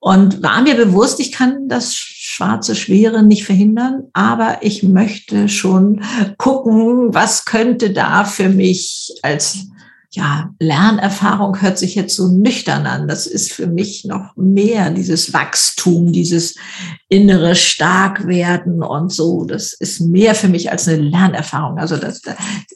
Und war mir bewusst, ich kann das schwarze Schwere nicht verhindern, aber ich möchte schon gucken, was könnte da für mich als ja, Lernerfahrung hört sich jetzt so nüchtern an. Das ist für mich noch mehr dieses Wachstum, dieses innere Starkwerden und so. Das ist mehr für mich als eine Lernerfahrung. Also das,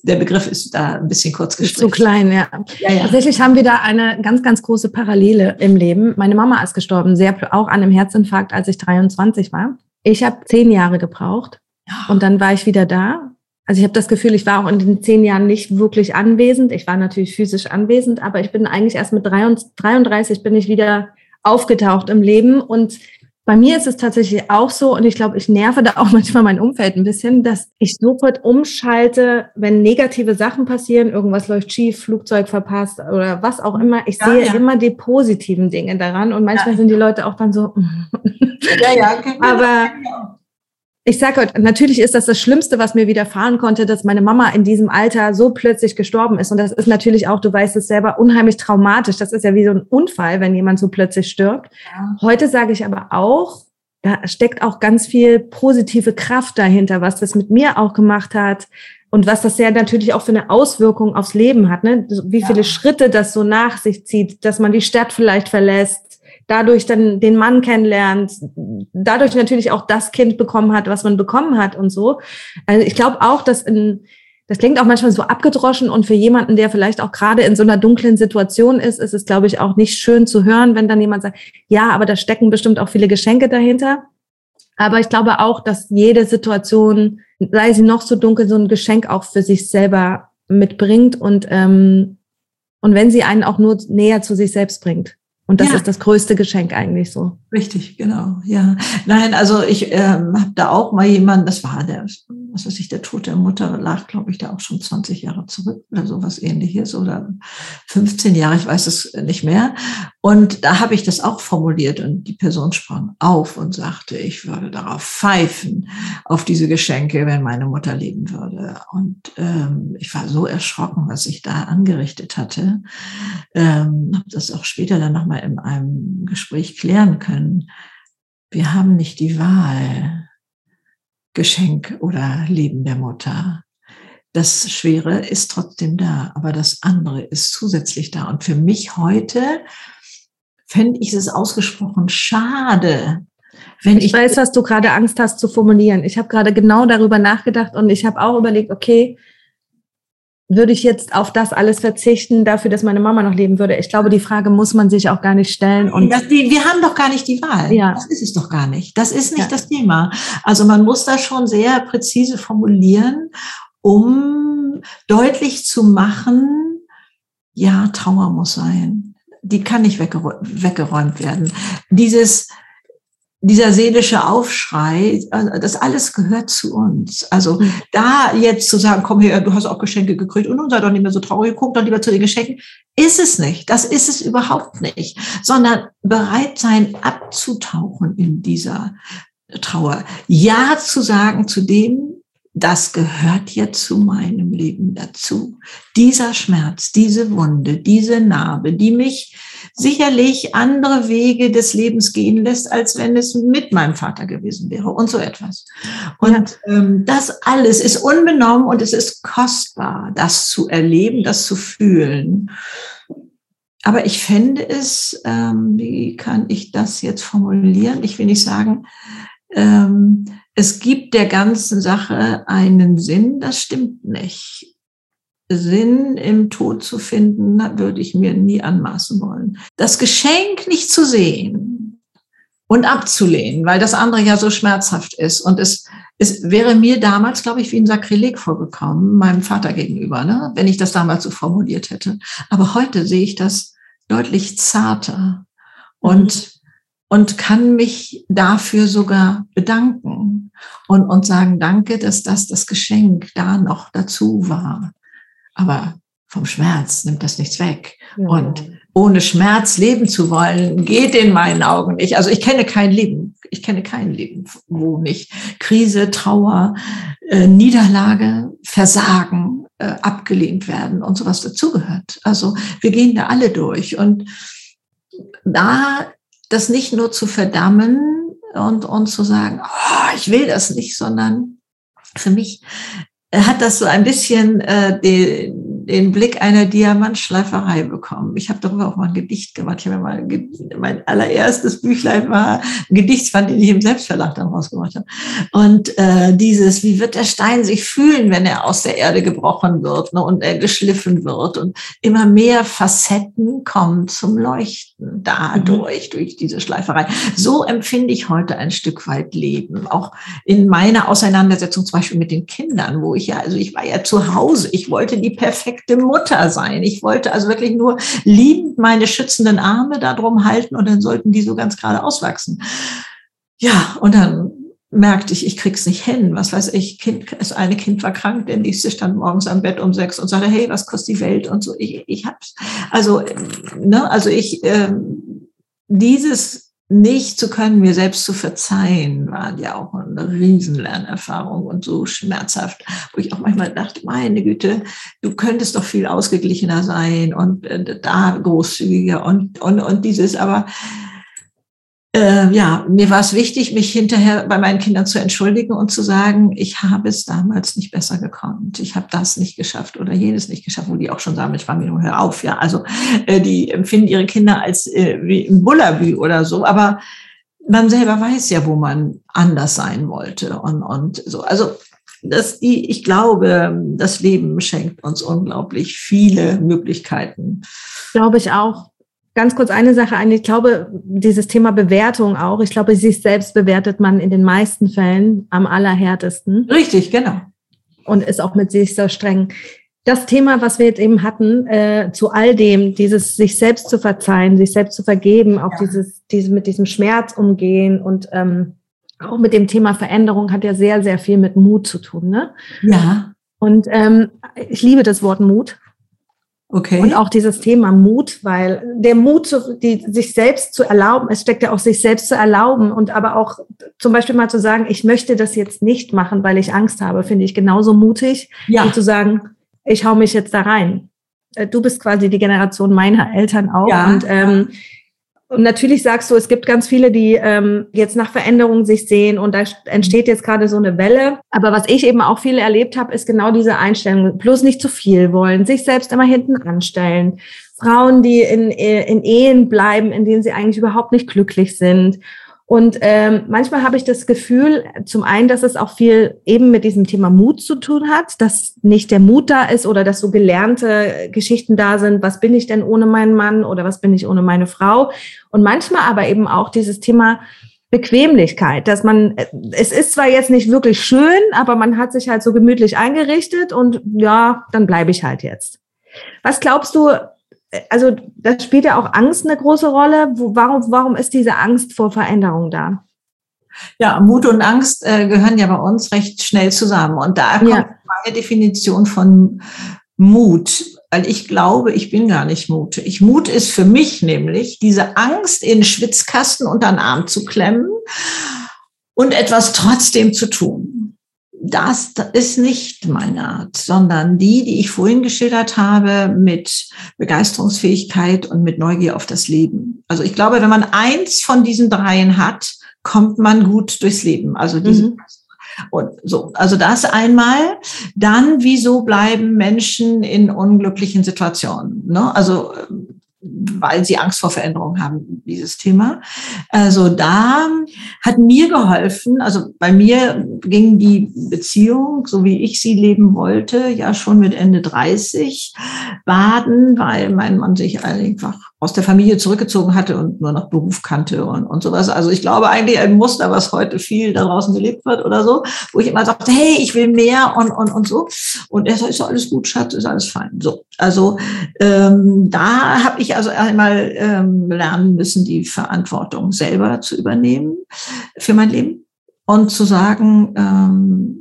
der Begriff ist da ein bisschen kurz gestrichen.
Zu klein, ja. ja, ja. Tatsächlich haben wir da eine ganz, ganz große Parallele im Leben. Meine Mama ist gestorben, sehr, auch an einem Herzinfarkt, als ich 23 war. Ich habe zehn Jahre gebraucht und dann war ich wieder da also ich habe das Gefühl, ich war auch in den zehn Jahren nicht wirklich anwesend. Ich war natürlich physisch anwesend, aber ich bin eigentlich erst mit 33 bin ich wieder aufgetaucht im Leben. Und bei mir ist es tatsächlich auch so, und ich glaube, ich nerve da auch *laughs* manchmal mein Umfeld ein bisschen, dass ich sofort umschalte, wenn negative Sachen passieren, irgendwas läuft schief, Flugzeug verpasst oder was auch immer. Ich ja, sehe ja. immer die positiven Dinge daran und manchmal ja. sind die Leute auch dann so. *laughs* ja, ja, aber ich sage heute, natürlich ist das das Schlimmste, was mir widerfahren konnte, dass meine Mama in diesem Alter so plötzlich gestorben ist. Und das ist natürlich auch, du weißt es selber, unheimlich traumatisch. Das ist ja wie so ein Unfall, wenn jemand so plötzlich stirbt. Ja. Heute sage ich aber auch, da steckt auch ganz viel positive Kraft dahinter, was das mit mir auch gemacht hat. und was das ja natürlich auch für eine Auswirkung aufs Leben hat, ne? wie viele ja. Schritte das so nach sich zieht, dass man die Stadt vielleicht verlässt, dadurch dann den Mann kennenlernt, dadurch natürlich auch das Kind bekommen hat, was man bekommen hat und so. Also ich glaube auch, dass in, das klingt auch manchmal so abgedroschen und für jemanden, der vielleicht auch gerade in so einer dunklen Situation ist, ist es, glaube ich, auch nicht schön zu hören, wenn dann jemand sagt, ja, aber da stecken bestimmt auch viele Geschenke dahinter. Aber ich glaube auch, dass jede Situation, sei sie noch so dunkel, so ein Geschenk auch für sich selber mitbringt und, ähm, und wenn sie einen auch nur näher zu sich selbst bringt. Und das ja. ist das größte Geschenk eigentlich so.
Richtig, genau. Ja. Nein, also ich ähm, habe da auch mal jemanden, das war der, was weiß ich, der Tod der Mutter lag, glaube ich, da auch schon 20 Jahre zurück oder sowas ähnliches oder 15 Jahre, ich weiß es nicht mehr. Und da habe ich das auch formuliert und die Person sprang auf und sagte, ich würde darauf pfeifen, auf diese Geschenke, wenn meine Mutter leben würde. Und ähm, ich war so erschrocken, was ich da angerichtet hatte. Ähm, habe das auch später dann nochmal in einem Gespräch klären können. Wir haben nicht die Wahl, Geschenk oder Leben der Mutter. Das Schwere ist trotzdem da, aber das andere ist zusätzlich da. Und für mich heute fände ich es ausgesprochen schade,
wenn ich, ich weiß, was du gerade Angst hast zu formulieren. Ich habe gerade genau darüber nachgedacht und ich habe auch überlegt, okay, würde ich jetzt auf das alles verzichten, dafür, dass meine Mama noch leben würde? Ich glaube, die Frage muss man sich auch gar nicht stellen. Und
das, die, wir haben doch gar nicht die Wahl. Ja. Das ist es doch gar nicht. Das ist nicht ja. das Thema. Also man muss das schon sehr präzise formulieren, um deutlich zu machen, ja, Trauer muss sein. Die kann nicht weggeräumt werden. Dieses, dieser seelische Aufschrei, äh, das alles gehört zu uns. Also mhm. da jetzt zu sagen, komm her, du hast auch Geschenke gekriegt und nun sei doch nicht mehr so traurig, guck doch lieber zu den Geschenken, ist es nicht. Das ist es überhaupt nicht, sondern bereit sein, abzutauchen in dieser Trauer. Ja zu sagen zu dem, das gehört jetzt zu meinem Leben dazu. Dieser Schmerz, diese Wunde, diese Narbe, die mich sicherlich andere Wege des Lebens gehen lässt, als wenn es mit meinem Vater gewesen wäre und so etwas. Und ja. ähm, das alles ist unbenommen und es ist kostbar, das zu erleben, das zu fühlen. Aber ich fände es, ähm, wie kann ich das jetzt formulieren? Ich will nicht sagen, ähm, es gibt der ganzen Sache einen Sinn, das stimmt nicht. Sinn im Tod zu finden, würde ich mir nie anmaßen wollen. Das Geschenk nicht zu sehen und abzulehnen, weil das andere ja so schmerzhaft ist. Und es, es wäre mir damals, glaube ich, wie ein Sakrileg vorgekommen, meinem Vater gegenüber, ne? wenn ich das damals so formuliert hätte. Aber heute sehe ich das deutlich zarter und und kann mich dafür sogar bedanken und, und sagen, danke, dass das das Geschenk da noch dazu war. Aber vom Schmerz nimmt das nichts weg. Ja. Und ohne Schmerz leben zu wollen, geht in meinen Augen nicht. Also ich kenne kein Leben. Ich kenne kein Leben, wo nicht Krise, Trauer, äh, Niederlage, Versagen, äh, abgelehnt werden und sowas dazugehört. Also wir gehen da alle durch. Und da das nicht nur zu verdammen und, und zu sagen, oh, ich will das nicht, sondern für mich hat das so ein bisschen äh, den, den Blick einer Diamantschleiferei bekommen. Ich habe darüber auch mal ein Gedicht gemacht. Ich habe mal mein allererstes Büchlein war ein Gedichtsband, den ich im Selbstverlag dann rausgemacht habe. Und äh, dieses, wie wird der Stein sich fühlen, wenn er aus der Erde gebrochen wird ne, und er geschliffen wird und immer mehr Facetten kommen zum Leuchten dadurch, mhm. durch diese Schleiferei. So empfinde ich heute ein Stück weit Leben. Auch in meiner Auseinandersetzung zum Beispiel mit den Kindern, wo ich ja, also ich war ja zu Hause, ich wollte die perfekte perfekte Mutter sein. Ich wollte also wirklich nur liebend meine schützenden Arme darum halten und dann sollten die so ganz gerade auswachsen. Ja, und dann merkte ich, ich krieg's nicht hin. Was weiß ich, kind, das eine Kind war krank, der nächste stand morgens am Bett um sechs und sagte, hey, was kostet die Welt und so. Ich, ich hab's. Also, ne, also ich, ähm, dieses nicht zu können, mir selbst zu verzeihen, war ja auch eine Riesenlernerfahrung und so schmerzhaft, wo ich auch manchmal dachte, meine Güte, du könntest doch viel ausgeglichener sein und äh, da großzügiger und, und, und dieses, aber äh, ja, mir war es wichtig, mich hinterher bei meinen Kindern zu entschuldigen und zu sagen, ich habe es damals nicht besser gekonnt. Ich habe das nicht geschafft oder jenes nicht geschafft, wo die auch schon sagen, ich war mir nur hör auf. Ja, also äh, die empfinden ihre Kinder als äh, wie ein Bullabü oder so, aber man selber weiß ja, wo man anders sein wollte und, und so. Also das, die, ich glaube, das Leben schenkt uns unglaublich viele Möglichkeiten.
Glaube ich auch. Ganz kurz eine Sache ein. Ich glaube, dieses Thema Bewertung auch. Ich glaube, sich selbst bewertet man in den meisten Fällen am allerhärtesten.
Richtig, genau.
Und ist auch mit sich sehr streng. Das Thema, was wir jetzt eben hatten, äh, zu all dem, dieses sich selbst zu verzeihen, sich selbst zu vergeben, auch ja. dieses, dieses mit diesem Schmerz umgehen und ähm, auch mit dem Thema Veränderung hat ja sehr, sehr viel mit Mut zu tun. Ne?
Ja.
Und ähm, ich liebe das Wort Mut.
Okay.
Und auch dieses Thema Mut, weil der Mut, zu, die, sich selbst zu erlauben, es steckt ja auch sich selbst zu erlauben und aber auch zum Beispiel mal zu sagen, ich möchte das jetzt nicht machen, weil ich Angst habe, finde ich genauso mutig, ja. wie zu sagen, ich hau mich jetzt da rein. Äh, du bist quasi die Generation meiner Eltern auch. Ja. Und ähm, und natürlich sagst du, es gibt ganz viele, die ähm, jetzt nach Veränderungen sich sehen und da entsteht jetzt gerade so eine Welle. Aber was ich eben auch viele erlebt habe, ist genau diese Einstellung, bloß nicht zu viel wollen, sich selbst immer hinten anstellen. Frauen, die in, in Ehen bleiben, in denen sie eigentlich überhaupt nicht glücklich sind und ähm, manchmal habe ich das Gefühl, zum einen, dass es auch viel eben mit diesem Thema Mut zu tun hat, dass nicht der Mut da ist oder dass so gelernte Geschichten da sind, was bin ich denn ohne meinen Mann oder was bin ich ohne meine Frau. Und manchmal aber eben auch dieses Thema Bequemlichkeit, dass man, es ist zwar jetzt nicht wirklich schön, aber man hat sich halt so gemütlich eingerichtet und ja, dann bleibe ich halt jetzt. Was glaubst du, also da spielt ja auch Angst eine große Rolle. Warum, warum ist diese Angst vor Veränderung da?
Ja, Mut und Angst äh, gehören ja bei uns recht schnell zusammen. Und da kommt ja. meine Definition von Mut, weil ich glaube, ich bin gar nicht mutig. Mut ist für mich nämlich diese Angst, in den Schwitzkasten unter den Arm zu klemmen und etwas trotzdem zu tun das ist nicht meine Art, sondern die, die ich vorhin geschildert habe, mit Begeisterungsfähigkeit und mit Neugier auf das Leben. Also ich glaube, wenn man eins von diesen dreien hat, kommt man gut durchs Leben. Also diese mhm. Und so, also das einmal. Dann, wieso bleiben Menschen in unglücklichen Situationen? Ne? Also weil sie Angst vor Veränderung haben, dieses Thema. Also da hat mir geholfen, also bei mir ging die Beziehung, so wie ich sie leben wollte, ja schon mit Ende 30 baden, weil mein Mann sich einfach aus der Familie zurückgezogen hatte und nur noch Beruf kannte und, und sowas. Also ich glaube eigentlich ein Muster, was heute viel da draußen gelebt wird oder so, wo ich immer sagte, hey, ich will mehr und, und, und so. Und er sagt, ist alles gut, Schatz, ist alles fein. So, also ähm, da habe ich also einmal ähm, lernen müssen, die Verantwortung selber zu übernehmen für mein Leben und zu sagen, ähm,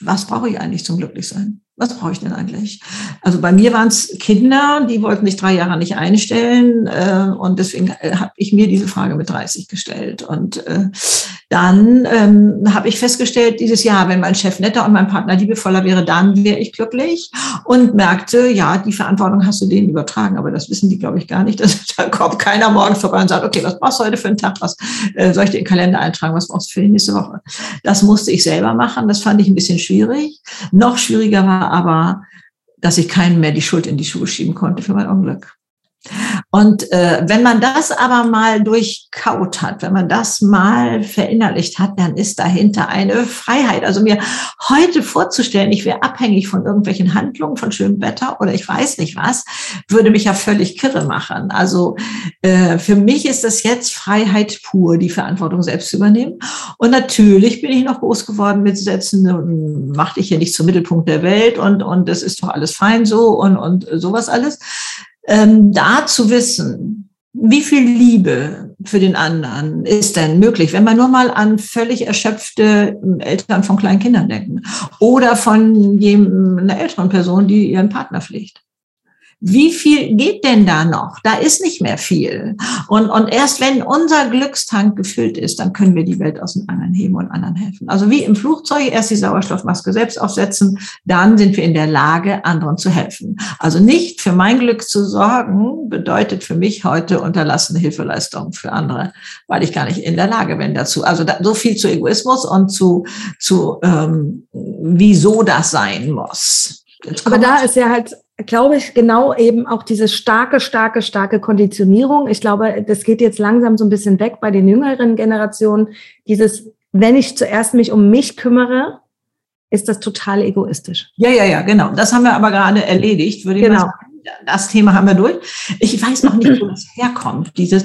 was brauche ich eigentlich zum Glücklichsein? Was brauche ich denn eigentlich? Also bei mir waren es Kinder, die wollten sich drei Jahre nicht einstellen äh, und deswegen äh, habe ich mir diese Frage mit 30 gestellt. Und äh, dann ähm, habe ich festgestellt, dieses Jahr, wenn mein Chef netter und mein Partner liebevoller wäre, dann wäre ich glücklich und merkte, ja, die Verantwortung hast du denen übertragen, aber das wissen die, glaube ich, gar nicht. Dass, *laughs* da kommt keiner morgen vorbei und sagt, okay, was brauchst du heute für einen Tag? Was äh, soll ich dir in den Kalender eintragen? Was brauchst du für die nächste Woche? Das musste ich selber machen. Das fand ich ein bisschen schwierig. Noch schwieriger war aber, dass ich keinen mehr die Schuld in die Schuhe schieben konnte für mein Unglück. Und äh, wenn man das aber mal durchkaut hat, wenn man das mal verinnerlicht hat, dann ist dahinter eine Freiheit. Also mir heute vorzustellen, ich wäre abhängig von irgendwelchen Handlungen, von schönem Wetter oder ich weiß nicht was, würde mich ja völlig kirre machen. Also äh, für mich ist das jetzt Freiheit pur, die Verantwortung selbst zu übernehmen. Und natürlich bin ich noch groß geworden mit Sätzen, mach dich hier nicht zum Mittelpunkt der Welt und, und das ist doch alles fein so und, und sowas alles ähm, da zu wissen, wie viel Liebe für den anderen ist denn möglich, wenn man nur mal an völlig erschöpfte Eltern von kleinen Kindern denken oder von einer älteren Person, die ihren Partner pflegt. Wie viel geht denn da noch? Da ist nicht mehr viel. Und, und erst wenn unser Glückstank gefüllt ist, dann können wir die Welt aus den anderen heben und anderen helfen. Also wie im Flugzeug erst die Sauerstoffmaske selbst aufsetzen, dann sind wir in der Lage, anderen zu helfen. Also nicht für mein Glück zu sorgen, bedeutet für mich heute unterlassene Hilfeleistung für andere, weil ich gar nicht in der Lage bin dazu. Also da, so viel zu Egoismus und zu, zu ähm, wieso das sein muss.
Aber da ist ja halt glaube ich, genau eben auch diese starke, starke, starke Konditionierung. Ich glaube, das geht jetzt langsam so ein bisschen weg bei den jüngeren Generationen. Dieses, wenn ich zuerst mich um mich kümmere, ist das total egoistisch.
Ja, ja, ja, genau. Das haben wir aber gerade erledigt, würde ich genau. mal sagen. Das Thema haben wir durch. Ich weiß noch nicht, wo das herkommt. Dieses,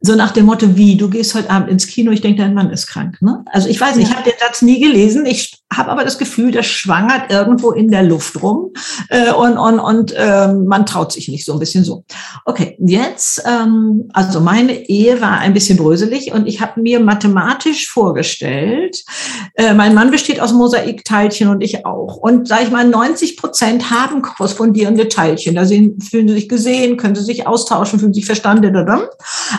so nach dem Motto, wie, du gehst heute Abend ins Kino, ich denke, dein Mann ist krank. Ne? Also ich weiß nicht, ich habe den Satz nie gelesen. Ich habe aber das Gefühl, das schwangert irgendwo in der Luft rum äh, und, und, und äh, man traut sich nicht so ein bisschen so. Okay, jetzt, ähm, also meine Ehe war ein bisschen bröselig und ich habe mir mathematisch vorgestellt, äh, mein Mann besteht aus Mosaikteilchen und ich auch. Und sage ich mal, 90 Prozent haben korrespondierende Teilchen. Da sehen, fühlen sie sich gesehen, können sie sich austauschen, fühlen sich verstanden.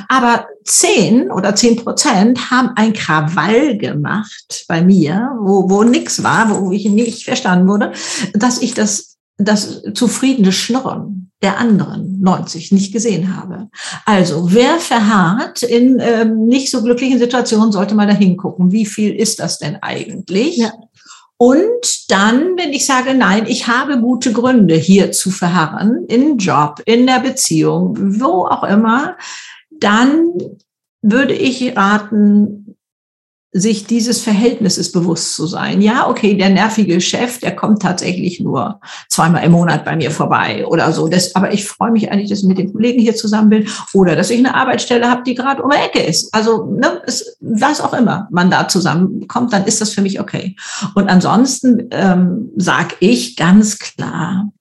Aber zehn oder zehn Prozent haben ein Krawall gemacht bei mir, wo, wo nichts war, wo ich nicht verstanden wurde, dass ich das, das zufriedene Schnurren der anderen 90 nicht gesehen habe. Also wer verharrt in ähm, nicht so glücklichen Situationen, sollte mal da hingucken. Wie viel ist das denn eigentlich? Ja. Und dann, wenn ich sage, nein, ich habe gute Gründe, hier zu verharren, im Job, in der Beziehung, wo auch immer, dann würde ich raten, sich dieses Verhältnisses bewusst zu sein. Ja, okay, der nervige Chef, der kommt tatsächlich nur zweimal im Monat bei mir vorbei oder so. Das, aber ich freue mich eigentlich, dass ich mit den Kollegen hier zusammen bin oder dass ich eine Arbeitsstelle habe, die gerade um die Ecke ist. Also ne, es, was auch immer man da zusammenkommt, dann ist das für mich okay. Und ansonsten ähm, sage ich ganz klar,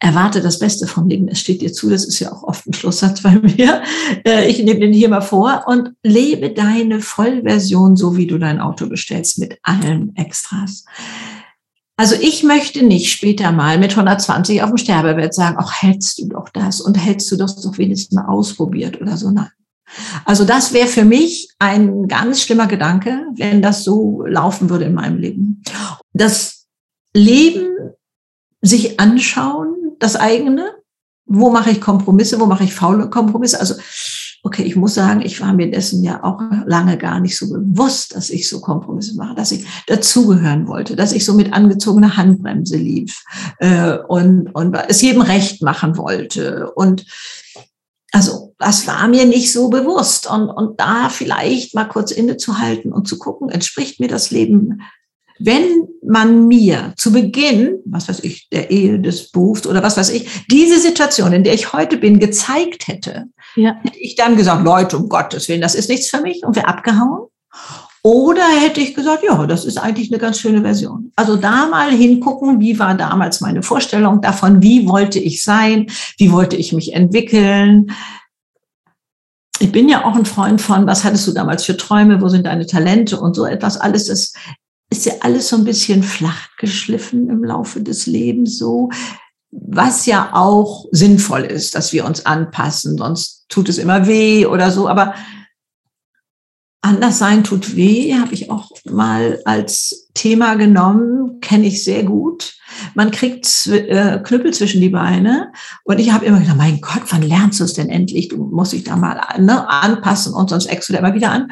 erwarte das Beste vom Leben. Es steht dir zu, das ist ja auch oft ein Schlusssatz bei *laughs* mir. Äh, ich nehme den hier mal vor und lebe deine Vollversion, so wie du dein Auto bestellst, mit allen Extras. Also ich möchte nicht später mal mit 120 auf dem Sterbebett sagen, ach, hältst du doch das und hältst du das doch wenigstens mal ausprobiert oder so. Nein. Also das wäre für mich ein ganz schlimmer Gedanke, wenn das so laufen würde in meinem Leben. Das Leben sich anschauen, das eigene. Wo mache ich Kompromisse? Wo mache ich faule Kompromisse? Also, okay, ich muss sagen, ich war mir dessen ja auch lange gar nicht so bewusst, dass ich so Kompromisse mache, dass ich dazugehören wollte, dass ich so mit angezogener Handbremse lief äh, und, und es jedem recht machen wollte. Und also das war mir nicht so bewusst. Und, und da vielleicht mal kurz innezuhalten und zu gucken, entspricht mir das Leben wenn man mir zu Beginn, was weiß ich, der Ehe, des Berufs oder was weiß ich, diese Situation, in der ich heute bin, gezeigt hätte, ja. hätte ich dann gesagt, Leute, um Gottes Willen, das ist nichts für mich und wäre abgehauen. Oder hätte ich gesagt, ja, das ist eigentlich eine ganz schöne Version. Also da mal hingucken, wie war damals meine Vorstellung davon, wie wollte ich sein, wie wollte ich mich entwickeln. Ich bin ja auch ein Freund von, was hattest du damals für Träume, wo sind deine Talente und so etwas alles. Das ist ja alles so ein bisschen flach geschliffen im Laufe des Lebens so, was ja auch sinnvoll ist, dass wir uns anpassen, sonst tut es immer weh oder so. Aber anders sein tut weh, habe ich auch mal als Thema genommen, kenne ich sehr gut. Man kriegt äh, Knüppel zwischen die Beine und ich habe immer gedacht, mein Gott, wann lernst du es denn endlich? Du musst dich da mal ne, anpassen und sonst eckst du immer wieder an.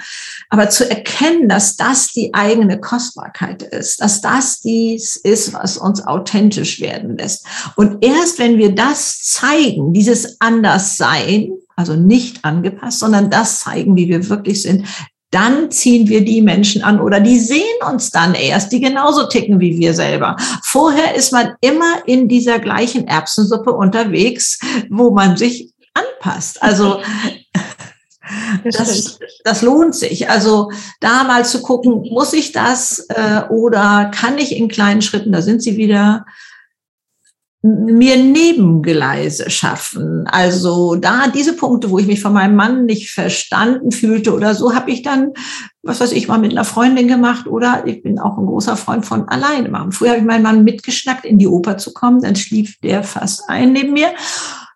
Aber zu erkennen, dass das die eigene Kostbarkeit ist, dass das dies ist, was uns authentisch werden lässt. Und erst wenn wir das zeigen, dieses Anderssein, also nicht angepasst, sondern das zeigen, wie wir wirklich sind, dann ziehen wir die Menschen an oder die sehen uns dann erst, die genauso ticken wie wir selber. Vorher ist man immer in dieser gleichen Erbsensuppe unterwegs, wo man sich anpasst. Also *laughs* das, das lohnt sich. Also da mal zu gucken, muss ich das äh, oder kann ich in kleinen Schritten, da sind sie wieder, mir Nebengeleise schaffen. Also da diese Punkte, wo ich mich von meinem Mann nicht verstanden fühlte oder so, habe ich dann, was weiß ich, mal mit einer Freundin gemacht oder ich bin auch ein großer Freund von alleine machen. Früher habe ich meinen Mann mitgeschnackt, in die Oper zu kommen, dann schlief der fast ein neben mir.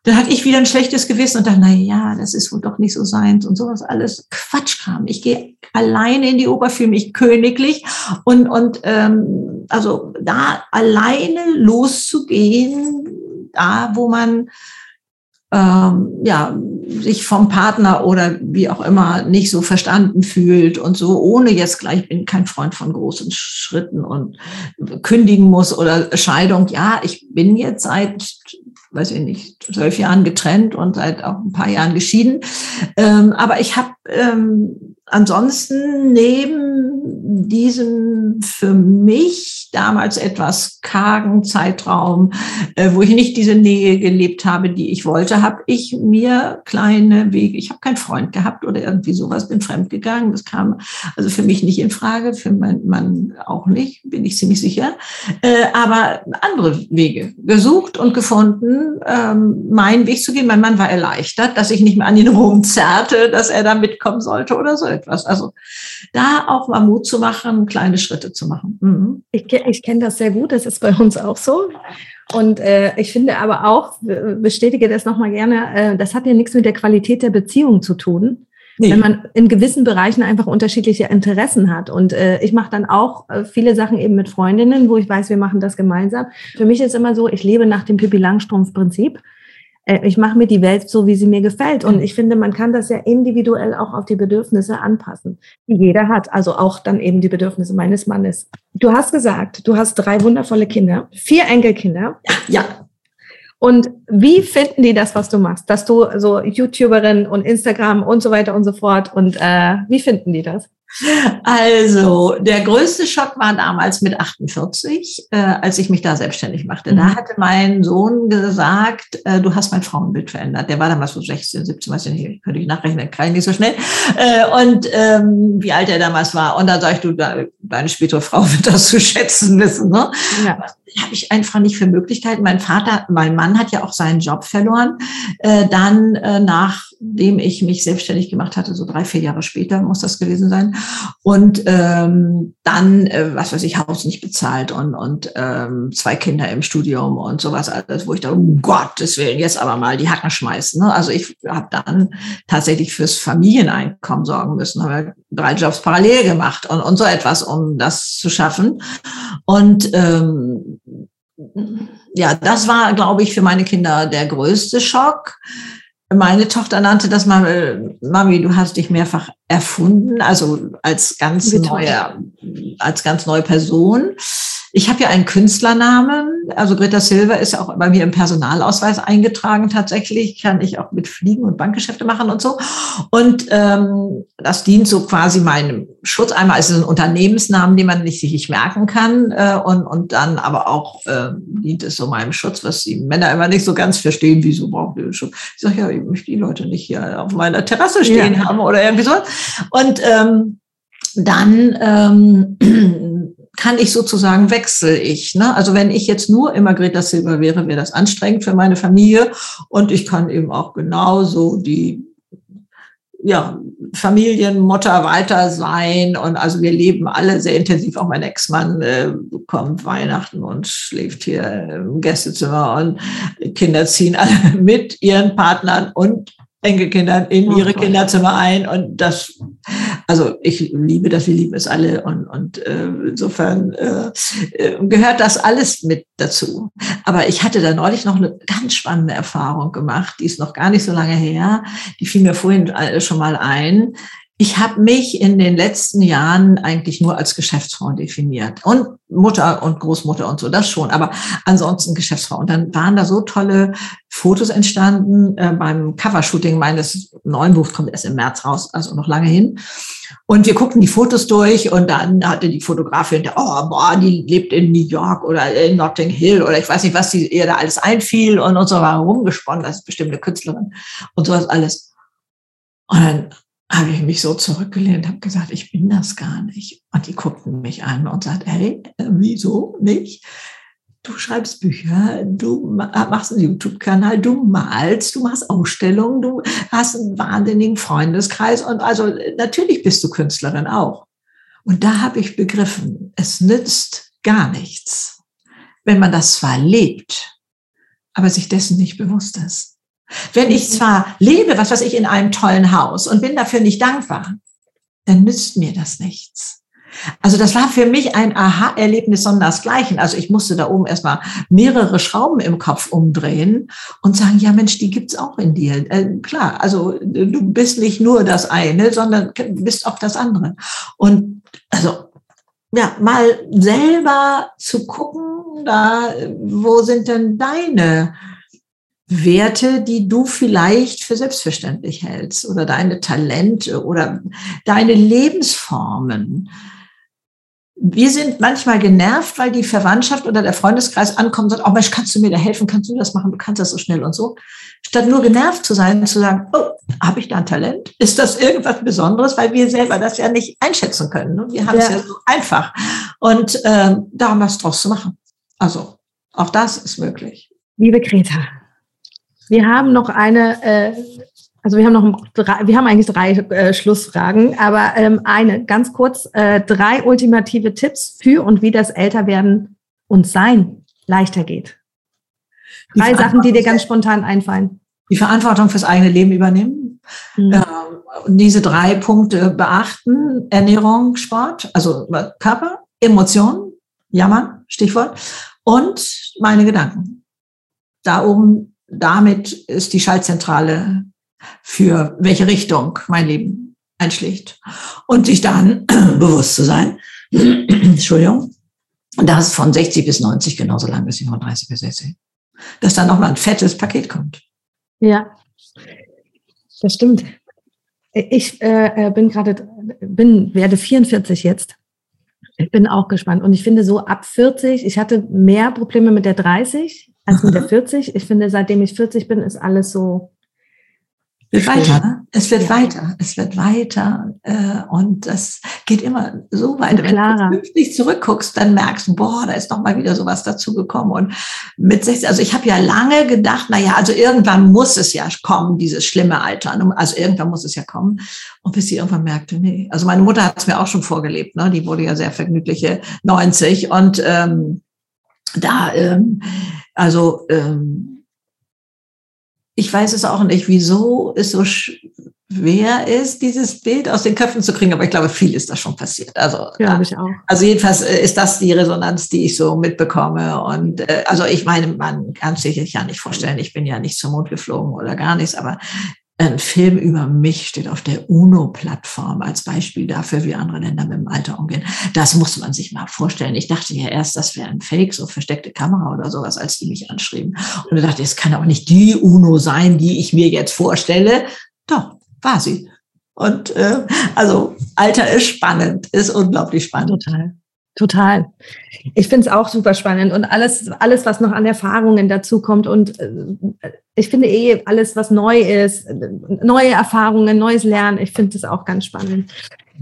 Dann hatte ich wieder ein schlechtes Gewissen und dachte, na ja, das ist wohl doch nicht so seins und sowas alles Quatschkram. Ich gehe alleine in die Oper, fühle mich königlich und und ähm, also da alleine loszugehen, da wo man ähm, ja sich vom Partner oder wie auch immer nicht so verstanden fühlt und so, ohne jetzt gleich, ich bin kein Freund von großen Schritten und kündigen muss oder Scheidung. Ja, ich bin jetzt seit weiß ich nicht, zwölf Jahren getrennt und seit auch ein paar Jahren geschieden. Ähm, aber ich habe ähm, ansonsten neben diesem für mich damals etwas kargen Zeitraum, äh, wo ich nicht diese Nähe gelebt habe, die ich wollte, habe ich mir kleine Wege, ich habe keinen Freund gehabt oder irgendwie sowas, bin fremd gegangen. Das kam also für mich nicht in Frage, für meinen Mann auch nicht, bin ich ziemlich sicher. Äh, aber andere Wege gesucht und gefunden, ähm, meinen Weg zu gehen. Mein Mann war erleichtert, dass ich nicht mehr an ihn rumzerrte, dass er da mitkommen sollte oder so etwas. Also da auch mal Mut zu machen, kleine Schritte zu machen.
Mhm. Ich, ich kenne das sehr gut, das ist bei uns auch so. Und äh, ich finde aber auch, bestätige das nochmal gerne, äh, das hat ja nichts mit der Qualität der Beziehung zu tun. Nee. Wenn man in gewissen Bereichen einfach unterschiedliche Interessen hat. Und äh, ich mache dann auch äh, viele Sachen eben mit Freundinnen, wo ich weiß, wir machen das gemeinsam. Für mich ist immer so, ich lebe nach dem Pippi Langstrumpf-Prinzip. Äh, ich mache mir die Welt so, wie sie mir gefällt. Und ich finde, man kann das ja individuell auch auf die Bedürfnisse anpassen, die jeder hat. Also auch dann eben die Bedürfnisse meines Mannes. Du hast gesagt, du hast drei wundervolle Kinder, vier Enkelkinder.
Ja.
Und wie finden die das, was du machst? Dass du so YouTuberin und Instagram und so weiter und so fort. Und äh, wie finden die das?
Also, der größte Schock war damals mit 48, äh, als ich mich da selbstständig machte. Mhm. Da hatte mein Sohn gesagt, äh, du hast mein Frauenbild verändert. Der war damals so 16, 17, weiß ich nicht, könnte ich nachrechnen, kann ich nicht so schnell. Äh, und ähm, wie alt er damals war. Und dann sag ich, du, deine spätere Frau *laughs* wird das zu schätzen wissen. Ne? Ja habe ich einfach nicht für Möglichkeiten. Mein Vater, mein Mann hat ja auch seinen Job verloren. Äh, dann, äh, nachdem ich mich selbstständig gemacht hatte, so drei, vier Jahre später muss das gewesen sein. Und ähm, dann, äh, was weiß ich, Haus nicht bezahlt und, und ähm, zwei Kinder im Studium und sowas alles, wo ich da, um Gottes Willen, jetzt aber mal die Hacken schmeißen. Ne? Also ich habe dann tatsächlich fürs Familieneinkommen sorgen müssen, habe drei Jobs parallel gemacht und, und so etwas, um das zu schaffen. Und ähm, ja, das war, glaube ich, für meine Kinder der größte Schock. Meine Tochter nannte das mal, Mami, du hast dich mehrfach erfunden, also als ganz neue, als ganz neue Person. Ich habe ja einen Künstlernamen, also Greta Silver ist auch bei mir im Personalausweis eingetragen tatsächlich, kann ich auch mit Fliegen und Bankgeschäfte machen und so. Und ähm, das dient so quasi meinem Schutz. Einmal ist es ein Unternehmensnamen, den man nicht sich nicht merken kann äh, und, und dann aber auch äh, dient es so meinem Schutz, was die Männer immer nicht so ganz verstehen, wieso braucht ihr Schutz. Ich sage, ja, ich möchte die Leute nicht hier auf meiner Terrasse stehen ja. haben oder irgendwie so. Und ähm, dann ähm, kann ich sozusagen wechsel ich. Ne? Also wenn ich jetzt nur immer Greta Silber wäre, wäre das anstrengend für meine Familie und ich kann eben auch genauso die ja, Familienmutter weiter sein und also wir leben alle sehr intensiv. Auch mein Ex-Mann äh, kommt Weihnachten und schläft hier im Gästezimmer und Kinder ziehen alle *laughs* mit ihren Partnern und Enkelkindern in ihre Kinderzimmer ein und das, also ich liebe das, wir lieben es alle und, und äh, insofern äh, äh, gehört das alles mit dazu. Aber ich hatte da neulich noch eine ganz spannende Erfahrung gemacht, die ist noch gar nicht so lange her, die fiel mir vorhin äh, schon mal ein. Ich habe mich in den letzten Jahren eigentlich nur als Geschäftsfrau definiert und Mutter und Großmutter und so, das schon, aber ansonsten Geschäftsfrau. Und dann waren da so tolle Fotos entstanden äh, beim Covershooting meines neuen Buchs, kommt erst im März raus, also noch lange hin. Und wir guckten die Fotos durch und dann hatte die Fotografin, oh, boah, die lebt in New York oder in Notting Hill oder ich weiß nicht, was die, ihr da alles einfiel und, und so war rumgesponnen, das ist bestimmt eine Künstlerin und sowas alles. Und dann habe ich mich so zurückgelehnt, habe gesagt, ich bin das gar nicht. Und die guckten mich an und sagten, hey, äh, wieso nicht? Du schreibst Bücher, du machst einen YouTube-Kanal, du malst, du machst Ausstellungen, du hast einen wahnsinnigen Freundeskreis und also natürlich bist du Künstlerin auch. Und da habe ich begriffen, es nützt gar nichts, wenn man das zwar lebt, aber sich dessen nicht bewusst ist. Wenn ich zwar lebe, was weiß ich, in einem tollen Haus und bin dafür nicht dankbar, dann nützt mir das nichts. Also das war für mich ein Aha-Erlebnis sondersgleichen. Also ich musste da oben erstmal mehrere Schrauben im Kopf umdrehen und sagen, ja Mensch, die gibt's auch in dir. Äh, klar, also du bist nicht nur das eine, sondern bist auch das andere. Und also ja, mal selber zu gucken, da, wo sind denn deine Werte, die du vielleicht für selbstverständlich hältst oder deine Talente oder deine Lebensformen wir sind manchmal genervt, weil die Verwandtschaft oder der Freundeskreis ankommt und sagt, oh Mensch, kannst du mir da helfen? Kannst du das machen? Du kannst das so schnell und so. Statt nur genervt zu sein, zu sagen, oh, habe ich da ein Talent? Ist das irgendwas Besonderes? Weil wir selber das ja nicht einschätzen können. Ne? Wir haben ja. es ja so einfach. Und äh, da was draus zu machen. Also auch das ist möglich.
Liebe Greta, wir haben noch eine äh, also wir haben noch drei, wir haben eigentlich drei äh, Schlussfragen, aber ähm, eine ganz kurz, äh, drei ultimative Tipps für und wie das Älterwerden und Sein leichter geht. Drei Sachen, die dir ganz spontan einfallen.
Die Verantwortung fürs eigene Leben übernehmen. Mhm. Äh, diese drei Punkte beachten. Ernährung, Sport, also Körper, Emotionen, Jammern, Stichwort, und meine Gedanken. Da oben, damit ist die Schaltzentrale für welche Richtung mein Leben einschlägt. Und sich dann *clears throat* bewusst zu sein, *clears throat* Entschuldigung, dass von 60 bis 90 genauso lang bis von 30 bis 60. Dass dann nochmal ein fettes Paket kommt.
Ja, das stimmt. Ich äh bin gerade, bin, werde 44 jetzt. Ich bin auch gespannt. Und ich finde so ab 40, ich hatte mehr Probleme mit der 30 als mit der 40. Ich finde, seitdem ich 40 bin, ist alles so
wird weiter, ne? Es wird ja. weiter, es wird weiter äh, und das geht immer so weiter. Wenn du künftig zurückguckst, dann merkst du, boah, da ist noch mal wieder sowas dazugekommen. Und mit 60, also ich habe ja lange gedacht, na ja, also irgendwann muss es ja kommen, dieses schlimme Alter. Ne? Also irgendwann muss es ja kommen. Und bis sie irgendwann merkte, nee. Also meine Mutter hat es mir auch schon vorgelebt, ne? Die wurde ja sehr vergnügliche 90 und ähm, da, ähm, also ähm, ich weiß es auch nicht, wieso es so schwer ist, dieses Bild aus den Köpfen zu kriegen, aber ich glaube, viel ist da schon passiert. Also,
ja, ich auch.
also jedenfalls äh, ist das die Resonanz, die ich so mitbekomme. Und äh, also ich meine, man kann sich ja nicht vorstellen, ich bin ja nicht zum Mond geflogen oder gar nichts, aber ein Film über mich steht auf der UNO-Plattform als Beispiel dafür, wie andere Länder mit dem Alter umgehen. Das muss man sich mal vorstellen. Ich dachte ja erst, das wäre ein Fake, so versteckte Kamera oder sowas, als die mich anschrieben. Und ich dachte, es kann auch nicht die UNO sein, die ich mir jetzt vorstelle. Doch, war sie. Und äh, also Alter ist spannend, ist unglaublich spannend.
Total. Total. Ich finde es auch super spannend und alles, alles, was noch an Erfahrungen dazu kommt und äh, ich finde eh alles, was neu ist, neue Erfahrungen, neues Lernen, ich finde es auch ganz spannend.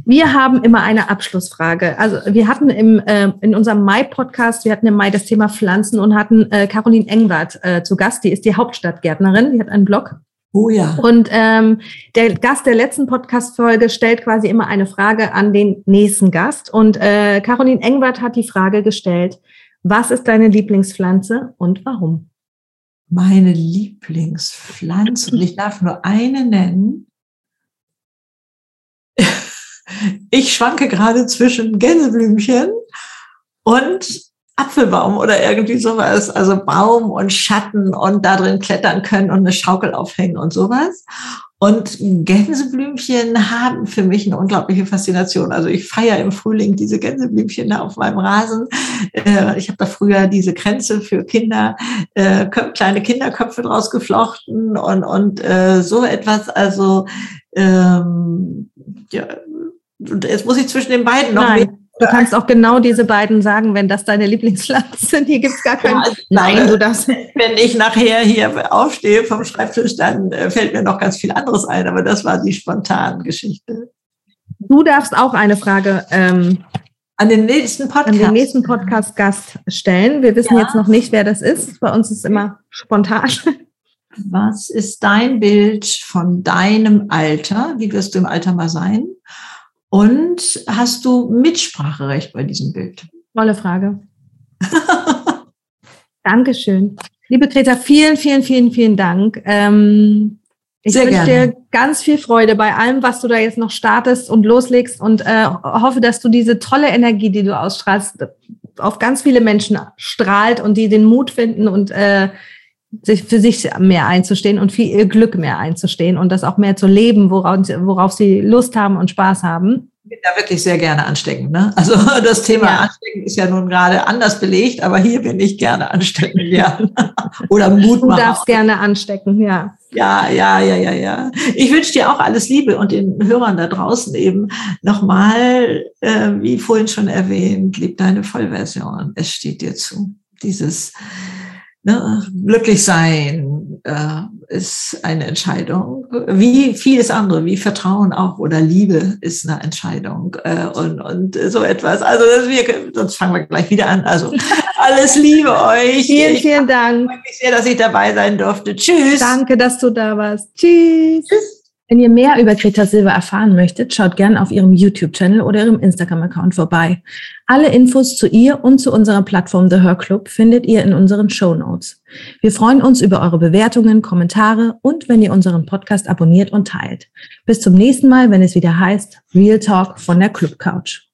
Wir haben immer eine Abschlussfrage. Also wir hatten im, äh, in unserem Mai-Podcast, wir hatten im Mai das Thema Pflanzen und hatten äh, Caroline Engwart äh, zu Gast, die ist die Hauptstadtgärtnerin, die hat einen Blog
Oh ja.
Und ähm, der Gast der letzten Podcast-Folge stellt quasi immer eine Frage an den nächsten Gast. Und äh, Caroline Engwart hat die Frage gestellt, was ist deine Lieblingspflanze und warum?
Meine Lieblingspflanze, und ich darf nur eine nennen. *laughs* Ich schwanke gerade zwischen Gänseblümchen und Apfelbaum oder irgendwie sowas. Also Baum und Schatten und da drin klettern können und eine Schaukel aufhängen und sowas. Und Gänseblümchen haben für mich eine unglaubliche Faszination. Also ich feiere im Frühling diese Gänseblümchen da auf meinem Rasen. Äh, ich habe da früher diese Kränze für Kinder, äh, kleine Kinderköpfe draus geflochten und, und äh, so etwas. Also ähm, ja, jetzt muss ich zwischen den beiden noch
Nein. Du kannst auch genau diese beiden sagen, wenn das deine Lieblingspflanzen sind. Hier gibt es gar keinen. Ja,
Nein, du darfst. Wenn ich nachher hier aufstehe vom Schreibtisch, dann äh, fällt mir noch ganz viel anderes ein. Aber das war die spontane Geschichte.
Du darfst auch eine Frage ähm, an den nächsten Podcast, an den nächsten Podcast Gast stellen. Wir wissen ja. jetzt noch nicht, wer das ist. Bei uns ist immer spontan.
Was ist dein Bild von deinem Alter? Wie wirst du im Alter mal sein? Und hast du Mitspracherecht bei diesem Bild?
Tolle Frage. *laughs* Dankeschön. Liebe Greta, vielen, vielen, vielen, vielen Dank. Ähm, ich Sehr wünsche gerne. dir ganz viel Freude bei allem, was du da jetzt noch startest und loslegst und äh, hoffe, dass du diese tolle Energie, die du ausstrahlst, auf ganz viele Menschen strahlt und die den Mut finden und äh, sich für sich mehr einzustehen und für ihr Glück mehr einzustehen und das auch mehr zu leben, worauf, worauf sie Lust haben und Spaß haben.
Ich bin da wirklich sehr gerne ansteckend. Ne? Also *laughs* das Thema ja. Anstecken ist ja nun gerade anders belegt, aber hier bin ich gerne ansteckend, ja. *laughs*
Oder Mut machen. Du darfst gerne anstecken, ja.
Ja, ja, ja, ja, ja. Ich wünsche dir auch alles Liebe und den Hörern da draußen eben nochmal, äh, wie vorhin schon erwähnt, lieb deine Vollversion. Es steht dir zu. Dieses Ne? Glücklich sein äh, ist eine Entscheidung. Wie vieles andere, wie Vertrauen auch oder Liebe ist eine Entscheidung äh, und, und so etwas. Also das, wir, sonst fangen wir gleich wieder an. Also *laughs* alles Liebe euch.
Vielen, vielen Dank. Ich freue
mich sehr, dass ich dabei sein durfte. Tschüss.
Danke, dass du da warst. Tschüss. Tschüss. Wenn ihr mehr über Greta Silva erfahren möchtet, schaut gerne auf ihrem YouTube-Channel oder ihrem Instagram-Account vorbei. Alle Infos zu ihr und zu unserer Plattform The Her Club findet ihr in unseren Show Notes. Wir freuen uns über eure Bewertungen, Kommentare und wenn ihr unseren Podcast abonniert und teilt. Bis zum nächsten Mal, wenn es wieder heißt Real Talk von der Club Couch.